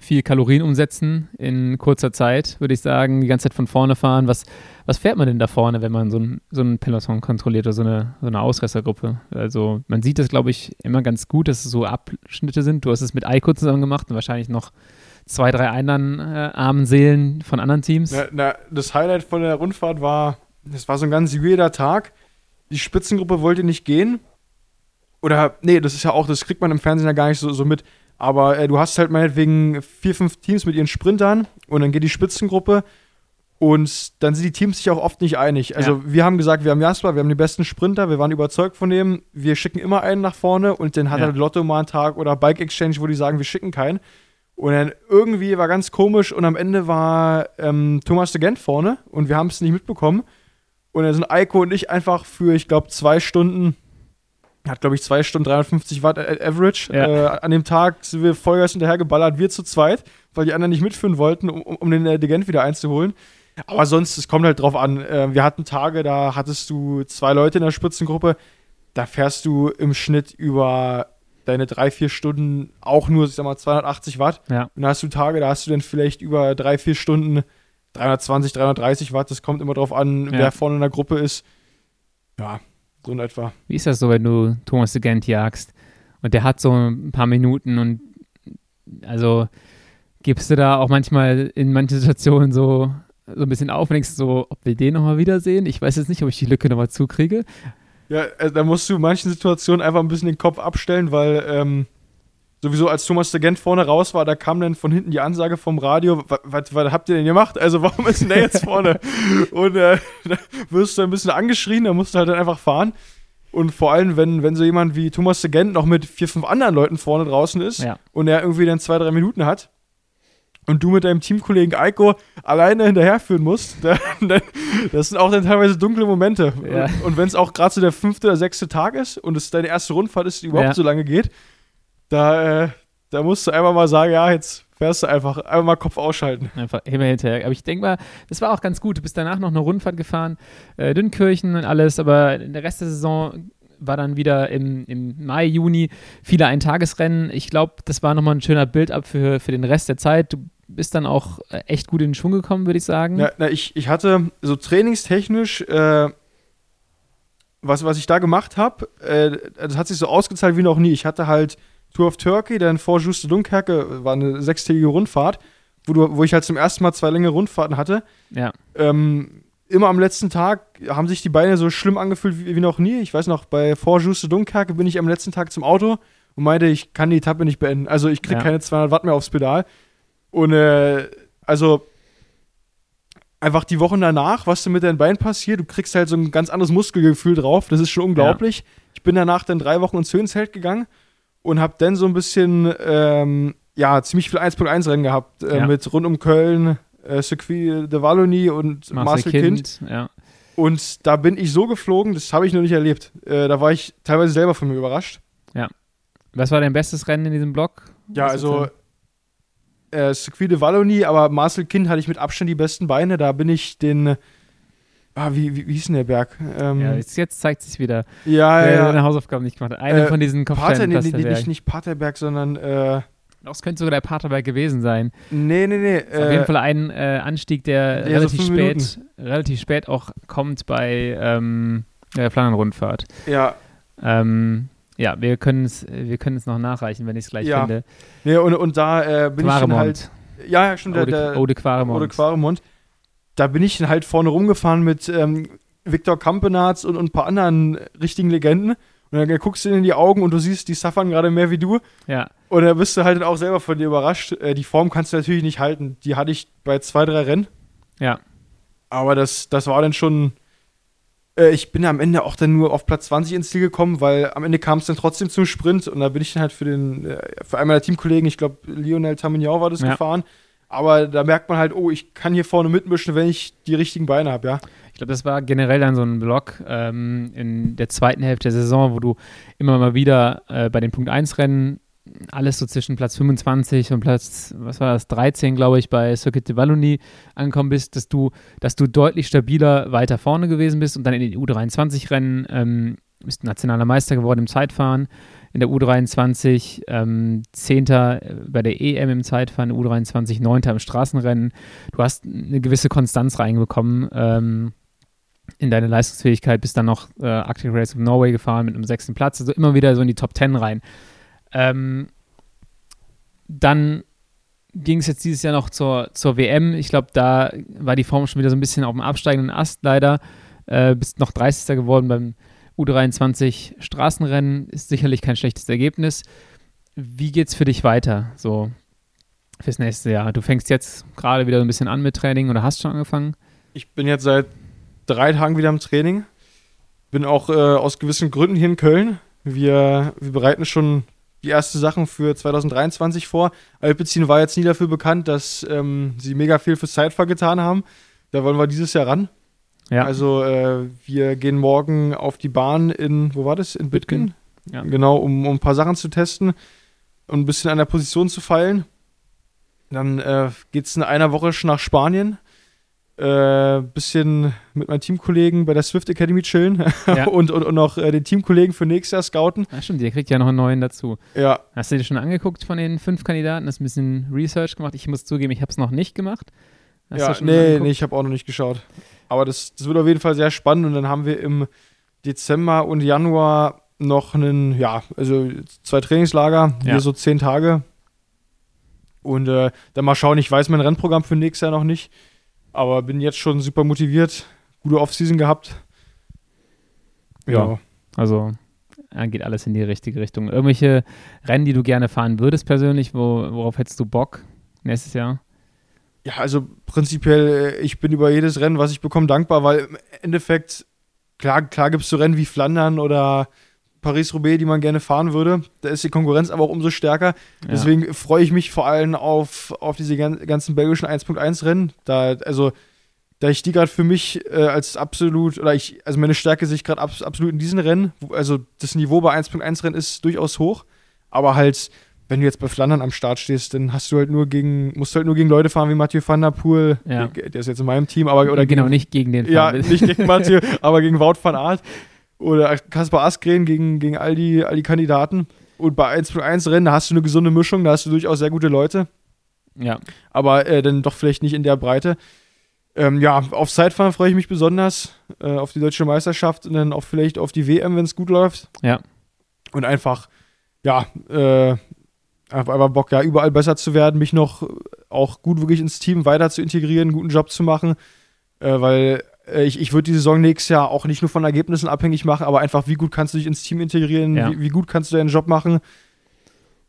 viel Kalorien umsetzen in kurzer Zeit, würde ich sagen. Die ganze Zeit von vorne fahren. Was, was fährt man denn da vorne, wenn man so ein, so Peloton kontrolliert oder so eine, so eine Ausressergruppe? Also man sieht das, glaube ich, immer ganz gut, dass es so Abschnitte sind. Du hast es mit Eiko zusammen gemacht und wahrscheinlich noch zwei, drei anderen äh, armen Seelen von anderen Teams. Na, na, das Highlight von der Rundfahrt war, es war so ein ganz weirder Tag. Die Spitzengruppe wollte nicht gehen oder, nee, das ist ja auch, das kriegt man im Fernsehen ja gar nicht so, so mit. Aber äh, du hast halt meinetwegen vier, fünf Teams mit ihren Sprintern und dann geht die Spitzengruppe und dann sind die Teams sich auch oft nicht einig. Also ja. wir haben gesagt, wir haben Jasper, wir haben die besten Sprinter, wir waren überzeugt von dem, wir schicken immer einen nach vorne und dann hat ja. halt Lotto mal einen Tag oder Bike Exchange, wo die sagen, wir schicken keinen. Und dann irgendwie war ganz komisch und am Ende war ähm, Thomas de Gent vorne und wir haben es nicht mitbekommen. Und dann sind Eiko und ich einfach für, ich glaube, zwei Stunden hat, glaube ich, zwei Stunden 350 Watt Average. Ja. Äh, an dem Tag sind wir Vollgas hinterhergeballert, wir zu zweit, weil die anderen nicht mitführen wollten, um, um den äh, Degent wieder einzuholen. Aber sonst, es kommt halt drauf an. Äh, wir hatten Tage, da hattest du zwei Leute in der Spitzengruppe, da fährst du im Schnitt über deine drei, vier Stunden auch nur, ich sag mal, 280 Watt. Ja. Und dann hast du Tage, da hast du dann vielleicht über drei, vier Stunden 320, 330 Watt. Das kommt immer drauf an, Ja. wer vorne in der Gruppe ist. Ja, so in etwa. Wie ist das so, wenn du Thomas de Gent jagst und der hat so ein paar Minuten und also gibst du da auch manchmal in manchen Situationen so, so ein bisschen auf und denkst so, ob wir den nochmal wiedersehen? Ich weiß jetzt nicht, ob ich die Lücke nochmal zukriege. Ja, also da musst du in manchen Situationen einfach ein bisschen den Kopf abstellen, weil ähm, sowieso als Thomas de Gent vorne raus war, da kam dann von hinten die Ansage vom Radio, "Wa- was, was habt ihr denn gemacht? Also warum ist denn der jetzt vorne? Und äh, da wirst du ein bisschen angeschrien, da musst du halt dann einfach fahren. Und vor allem, wenn, wenn so jemand wie Thomas de Gent noch mit vier, fünf anderen Leuten vorne draußen ist Ja. und er irgendwie dann zwei, drei Minuten hat und du mit deinem Teamkollegen Eiko alleine hinterherführen musst, dann, dann, das sind auch dann teilweise dunkle Momente. Ja. Und, und wenn es auch gerade so der fünfte oder sechste Tag ist und es deine erste Rundfahrt ist, die überhaupt Ja. so lange geht, da, äh, da musst du einfach mal sagen, ja, jetzt fährst du einfach, einfach mal Kopf ausschalten. Einfach immer hinterher. Aber ich denke mal, das war auch ganz gut. Du bist danach noch eine Rundfahrt gefahren, äh, Dünnkirchen und alles, aber der Rest der Saison war dann wieder im, im Mai, Juni viele Eintagesrennen. Ich glaube, das war nochmal ein schöner Build-up für, für den Rest der Zeit. Du bist dann auch äh, echt gut in den Schwung gekommen, würde ich sagen. Ja, na, ich, ich hatte so trainingstechnisch, äh, was, was ich da gemacht habe, äh, das hat sich so ausgezahlt wie noch nie. Ich hatte halt Tour of Turkey, dann vor Juste Dunkerque war eine sechstägige Rundfahrt, wo, du, wo ich halt zum ersten Mal zwei längere Rundfahrten hatte. Ja. Ähm, immer am letzten Tag haben sich die Beine so schlimm angefühlt wie, wie noch nie. Ich weiß noch, bei vor Juste Dunkerque bin ich am letzten Tag zum Auto und meinte, ich kann die Etappe nicht beenden. Also ich krieg Ja. keine 200 Watt mehr aufs Pedal. Und äh, also einfach die Wochen danach, was denn mit deinen Beinen passiert, du kriegst halt so ein ganz anderes Muskelgefühl drauf. Das ist schon unglaublich. Ich bin danach dann drei Wochen ins Höhenzelt gegangen und habe dann so ein bisschen, ähm, ja, ziemlich viel 1.1 Rennen gehabt. Äh, Ja. Mit rund um Köln, äh, Circuit de Wallonie und Marcel, kind. Ja. Und da bin ich so geflogen, das habe ich noch nicht erlebt. Äh, da war ich teilweise selber von mir überrascht. Was war dein bestes Rennen in diesem Block? Ja, Was also äh, Circuit de Wallonie, aber Marcel Kind hatte ich mit Abstand die besten Beine. Da bin ich den. Ah, wie, wie, wie hieß denn der Berg? Ähm, Ja, jetzt, jetzt zeigt sich wieder, ja, wer ja. seine Hausaufgaben nicht gemacht hat. Eine Äh, von diesen Pater, nee, nee, nee, nicht, nicht Paterberg, sondern. Äh, Das könnte sogar der Paterberg gewesen sein. nee, nee, nee. Ist auf jeden Fall ein äh, Anstieg, der so relativ fünf spät, relativ spät auch kommt bei ähm, der Flandern-Rundfahrt. Ja, Ähm, ja, wir können es wir noch nachreichen, wenn ich es gleich Ja. finde. nee, und, und da äh, bin ich dann Quaremont. halt. Ja, ja, stimmt. Der, Ode, der, Ode Quaremont. Ode Quaremont. Da bin ich dann halt vorne rumgefahren mit ähm, Viktor Kampenarz und, und ein paar anderen richtigen Legenden. Und dann guckst du in die Augen und du siehst, die suffern gerade mehr wie du. Ja, Und da bist du halt dann auch selber von dir überrascht. Äh, die Form kannst du natürlich nicht halten. Die hatte ich bei zwei, drei Rennen. ja. Aber das, das war dann schon. Äh, ich bin am Ende auch dann nur auf Platz 20 ins Ziel gekommen, weil am Ende kam es dann trotzdem zum Sprint. Und da bin ich dann halt für den, äh, für einen meiner Teamkollegen, ich glaube, Lionel Tamignan war das Ja. gefahren. Aber da merkt man halt, oh, ich kann hier vorne mitmischen, wenn ich die richtigen Beine habe, ja. Ich glaube, das war generell dann so ein Block ähm, in der zweiten Hälfte der Saison, wo du immer mal wieder äh, bei den Punkt 1 Rennen alles so zwischen Platz 25 und Platz, was war das, 13, glaube ich, bei Circuit de Wallonie angekommen bist, dass du, dass du deutlich stabiler weiter vorne gewesen bist und dann in den U23-Rennen ähm, bist nationaler Meister geworden im Zeitfahren in der U23, ähm, Zehnter bei der EM im Zeitfahren, U23, Neunter im Straßenrennen. Du hast eine gewisse Konstanz reinbekommen ähm, in deine Leistungsfähigkeit, bist dann noch äh, Arctic Race of Norway gefahren mit einem sechsten Platz, also immer wieder so in die Top Ten rein. Ähm, dann ging es jetzt dieses Jahr noch zur, zur WM. Ich glaube, da war die Form schon wieder so ein bisschen auf dem absteigenden Ast leider. Äh, bist noch 30. geworden beim U23 Straßenrennen. Ist sicherlich kein schlechtes Ergebnis. Wie geht's für dich weiter? So fürs nächste Jahr. Du fängst jetzt gerade wieder ein bisschen an mit Training oder hast schon angefangen? Ich bin jetzt seit drei Tagen wieder im Training. Bin auch äh, aus gewissen Gründen hier in Köln. Wir, wir bereiten schon die ersten Sachen für 2023 vor. Alpecin war jetzt nie dafür bekannt, dass ähm, sie mega viel fürs Zeitfahr getan haben. Da wollen wir dieses Jahr ran. Ja. Also äh, wir gehen morgen auf die Bahn in, wo war das? In Bitgen? Ja. Genau, um, um ein paar Sachen zu testen und ein bisschen an der Position zu feilen. Dann äh, geht es in einer Woche schon nach Spanien. Äh, bisschen mit meinen Teamkollegen bei der Swift Academy chillen ja. und, und, und noch äh, den Teamkollegen für nächstes Jahr scouten. Ja, stimmt, der kriegt ja noch einen neuen dazu. Ja. Hast du dir schon angeguckt von den fünf Kandidaten? Hast ein bisschen Research gemacht? Ich muss zugeben, ich habe es noch nicht gemacht. Hast ja, nee, nee, ich habe auch noch nicht geschaut. Aber das, das wird auf jeden Fall sehr spannend und dann haben wir im Dezember und Januar noch einen, ja, also zwei Trainingslager, ja. hier so zehn Tage. Und äh, dann mal schauen, ich weiß mein Rennprogramm für nächstes Jahr noch nicht, aber bin jetzt schon super motiviert, gute Offseason gehabt. Ja, ja. also geht alles in die richtige Richtung. Irgendwelche Rennen, die du gerne fahren würdest persönlich, wo, worauf hättest du Bock nächstes Jahr? Ja, also prinzipiell, äh, ich bin über jedes Rennen, was ich bekomme, dankbar, weil im Endeffekt, klar, klar gibt es so Rennen wie Flandern oder Paris-Roubaix, die man gerne fahren würde. Da ist die Konkurrenz aber auch umso stärker. Ja. Deswegen freue ich mich vor allem auf, auf diese ganzen belgischen 1.1-Rennen. Da, also, da ich die gerade für mich äh, als absolut, oder ich, also meine Stärke sehe ich gerade ab, absolut in diesen Rennen. Also das Niveau bei 1.1-Rennen ist durchaus hoch, aber halt, wenn du jetzt bei Flandern am Start stehst, dann hast du halt nur gegen, musst du halt nur gegen Leute fahren wie Mathieu van der Poel, ja. der, ist jetzt in meinem Team, aber oder genau gegen, nicht gegen den. Ja, nicht gegen Mathieu, aber gegen Wout van Aert. Oder Kaspar Askren gegen, gegen all, die, all die Kandidaten. Und bei 1.1 Rennen, da hast du eine gesunde Mischung, da hast du durchaus sehr gute Leute. Ja. Aber äh, dann doch vielleicht nicht in der Breite. Ähm, ja, auf Zeitfahren freue ich mich besonders. Äh, auf die deutsche Meisterschaft und dann auch vielleicht auf die WM, wenn es gut läuft. Ja. Und einfach, ja, äh, einfach Bock, ja, überall besser zu werden, mich noch auch gut wirklich ins Team weiter zu integrieren, einen guten Job zu machen. Äh, weil äh, ich, ich würde die Saison nächstes Jahr auch nicht nur von Ergebnissen abhängig machen, aber einfach, wie gut kannst du dich ins Team integrieren, ja. wie, wie, gut kannst du deinen Job machen.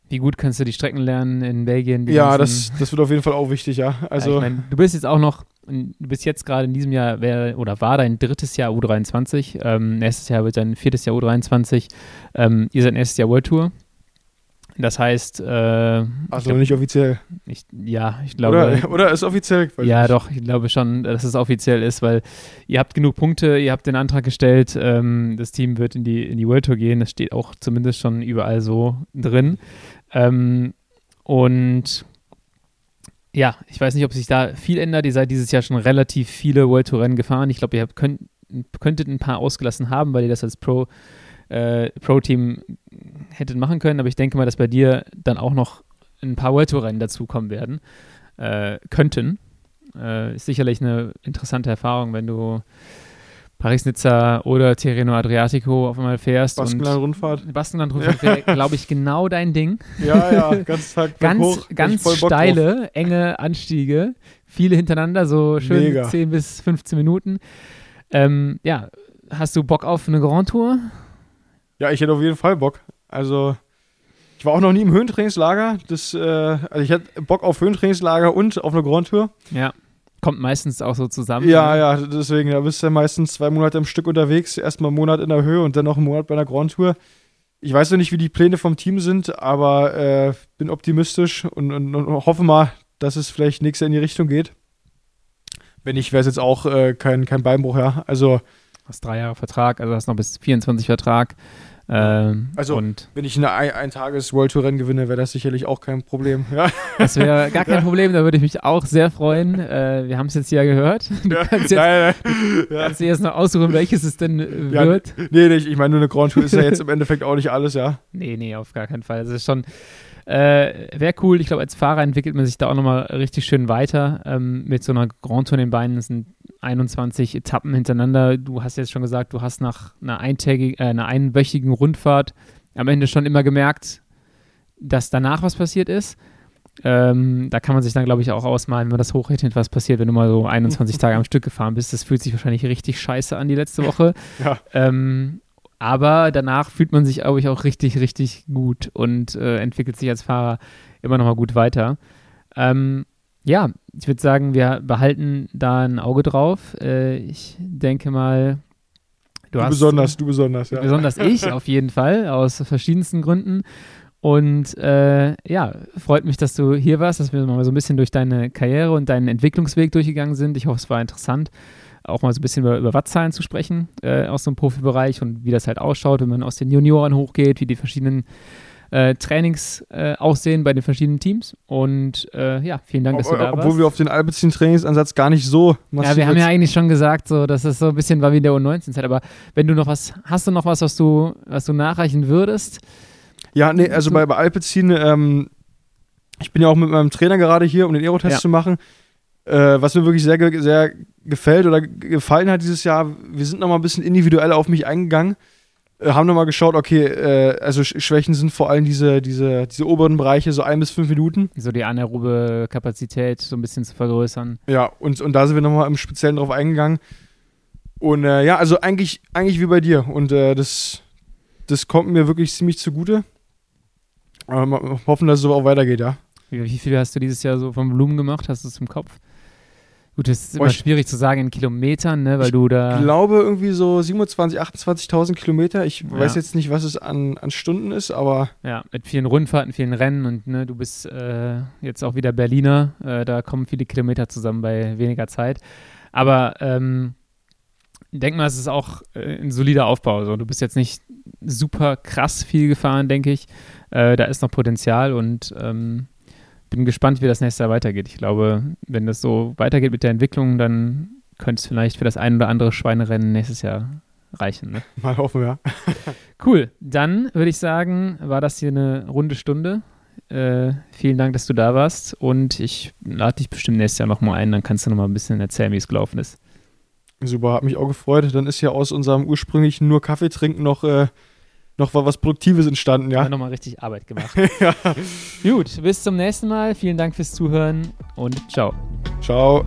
Wie gut kannst du die Strecken lernen in Belgien? Ja, das, das wird auf jeden Fall auch wichtig, ja. Also, ja, ich mein, du bist jetzt auch noch, du bist jetzt gerade in diesem Jahr, wär, oder war dein drittes Jahr U23, ähm, nächstes Jahr wird dein viertes Jahr U23, ähm, ihr seid erstes Jahr World Tour. Das heißt. Äh, also nicht offiziell. Ich, ja, ich glaube. Oder, oder ist offiziell? Ja, nicht. doch, ich glaube schon, dass es offiziell ist, weil ihr habt genug Punkte, ihr habt den Antrag gestellt, ähm, das Team wird in die, in die World Tour gehen, das steht auch zumindest schon überall so drin. Ähm, und ja, ich weiß nicht, ob sich da viel ändert. Ihr seid dieses Jahr schon relativ viele World Tour Rennen gefahren. Ich glaube, ihr habt, könnt, könntet ein paar ausgelassen haben, weil ihr das als Pro äh, Pro-Team hättet machen können, aber ich denke mal, dass bei dir dann auch noch ein paar World Tour Rennen dazukommen werden, äh, könnten. Äh, ist sicherlich eine interessante Erfahrung, wenn du Paris-Nizza oder Tirreno Adriatico auf einmal fährst. Baskenland-Rundfahrt. Baskenland-Rundfahrt wäre, glaube ich, genau dein Ding. Ja, ja, ganz Tag Ganz, hoch, ganz steile, enge Anstiege. Viele hintereinander, so schön Mega. 10 bis 15 Minuten. Ähm, ja, hast du Bock auf eine Grand Tour? Ja, ich hätte auf jeden Fall Bock. Also, ich war auch noch nie im Höhentrainingslager. Das, äh, also ich hätte Bock auf Höhentrainingslager und auf eine Grand Tour. Ja. Kommt meistens auch so zusammen. Ja, ne? ja, deswegen, da bist du ja meistens zwei Monate am Stück unterwegs. Erstmal einen Monat in der Höhe und dann noch einen Monat bei einer Grand Tour. Ich weiß noch nicht, wie die Pläne vom Team sind, aber äh, bin optimistisch und, und, und, hoffe mal, dass es vielleicht nächstes Jahr in die Richtung geht. Wenn nicht, wäre es jetzt auch äh, kein, kein Beinbruch, ja. Also. Hast drei Jahre Vertrag, also hast noch bis 24 Vertrag. Ähm, also, und wenn ich eine ein tages world tour rennen gewinne, wäre das sicherlich auch kein Problem. Ja. Das wäre gar kein ja. Problem, da würde ich mich auch sehr freuen. Äh, wir haben es jetzt ja gehört. Du ja. kannst, jetzt, nein, nein. kannst dir jetzt noch aussuchen, welches es denn äh, wird. Nee, nee, ich meine, nur eine Grand Tour ist ja jetzt im Endeffekt auch nicht alles, ja. Nee, nee, auf gar keinen Fall. Das ist schon. Äh, Wäre cool. Ich glaube, als Fahrer entwickelt man sich da auch nochmal richtig schön weiter. Ähm, mit so einer Grand Tour in den Beinen. Sind 21 Etappen hintereinander. Du hast jetzt schon gesagt, du hast nach einer, eintägigen, äh, einer einwöchigen Rundfahrt am Ende schon immer gemerkt, dass danach was passiert ist. Ähm, da kann man sich dann, glaube ich, auch ausmalen, wenn man das hochrechnet, was passiert, wenn du mal so 21 Tage am Stück gefahren bist. Das fühlt sich wahrscheinlich richtig scheiße an die letzte Woche. ja. ähm, aber danach fühlt man sich, glaube ich, auch richtig, richtig gut und äh, entwickelt sich als Fahrer immer noch mal gut weiter. Ähm, ja, ich würde sagen, wir behalten da ein Auge drauf. Äh, ich denke mal, du, du hast. Besonders, du besonders, ja. Besonders ich, auf jeden Fall, aus verschiedensten Gründen. Und äh, ja, freut mich, dass du hier warst, dass wir mal so ein bisschen durch deine Karriere und deinen Entwicklungsweg durchgegangen sind. Ich hoffe, es war interessant auch mal so ein bisschen über, über Wattzahlen zu sprechen äh, aus so einem Profibereich und wie das halt ausschaut, wenn man aus den Junioren hochgeht, wie die verschiedenen äh, Trainings äh, aussehen bei den verschiedenen Teams. Und äh, ja, vielen Dank, dass du da Obwohl warst. wir auf den Alpecin-Trainingsansatz gar nicht so ja, wir haben ja eigentlich schon gesagt, so, dass es so ein bisschen war wie in der U19-Zeit. Aber wenn du noch was, hast du noch was, was du, was du nachreichen würdest? Ja, nee, also bei, bei Alpecin, ähm, ich bin ja auch mit meinem Trainer gerade hier, um den Aerotest Ja. zu machen. Äh, was mir wirklich sehr, sehr gefällt oder ge- gefallen hat dieses Jahr, wir sind nochmal ein bisschen individuell auf mich eingegangen. Äh, haben nochmal geschaut, okay, äh, also Sch Schwächen sind vor allem diese, diese, diese oberen Bereiche, so ein bis fünf Minuten. So die anaerobe Kapazität so ein bisschen zu vergrößern. Ja, und, und da sind wir nochmal im Speziellen drauf eingegangen. Und äh, ja, also eigentlich, eigentlich wie bei dir. Und äh, das, das kommt mir wirklich ziemlich zugute. Aber mal hoffen, dass es so auch weitergeht, ja. Wie, wie viel hast du dieses Jahr so vom Volumen gemacht? Hast du es im Kopf? Gut, das ist immer ich- schwierig zu sagen in Kilometern, ne, weil du da. Ich glaube irgendwie so 27.000, 28.000 Kilometer. Ich Ja. weiß jetzt nicht, was es an, an Stunden ist, aber Ja, mit vielen Rundfahrten, vielen Rennen und ne, du bist äh, jetzt auch wieder Berliner. Äh, da kommen viele Kilometer zusammen bei weniger Zeit. Aber ähm, denk mal, es ist auch äh, ein solider Aufbau. So. Du bist jetzt nicht super krass viel gefahren, denke ich. Äh, da ist noch Potenzial und ähm, bin gespannt, wie das nächste Jahr weitergeht. Ich glaube, wenn das so weitergeht mit der Entwicklung, dann könnte es vielleicht für das ein oder andere Schweinerennen nächstes Jahr reichen. Ne? mal hoffen, ja. Cool, dann würde ich sagen, war das hier eine runde Stunde. Äh, vielen Dank, dass du da warst und ich lade dich bestimmt nächstes Jahr nochmal ein, dann kannst du nochmal ein bisschen erzählen, wie es gelaufen ist. Super, hat mich auch gefreut. Dann ist ja aus unserem ursprünglichen nur Kaffee trinken noch, äh, noch was Produktives entstanden, Ja. ja. nochmal richtig Arbeit gemacht. ja. Gut, bis zum nächsten Mal. Vielen Dank fürs Zuhören und ciao. Ciao.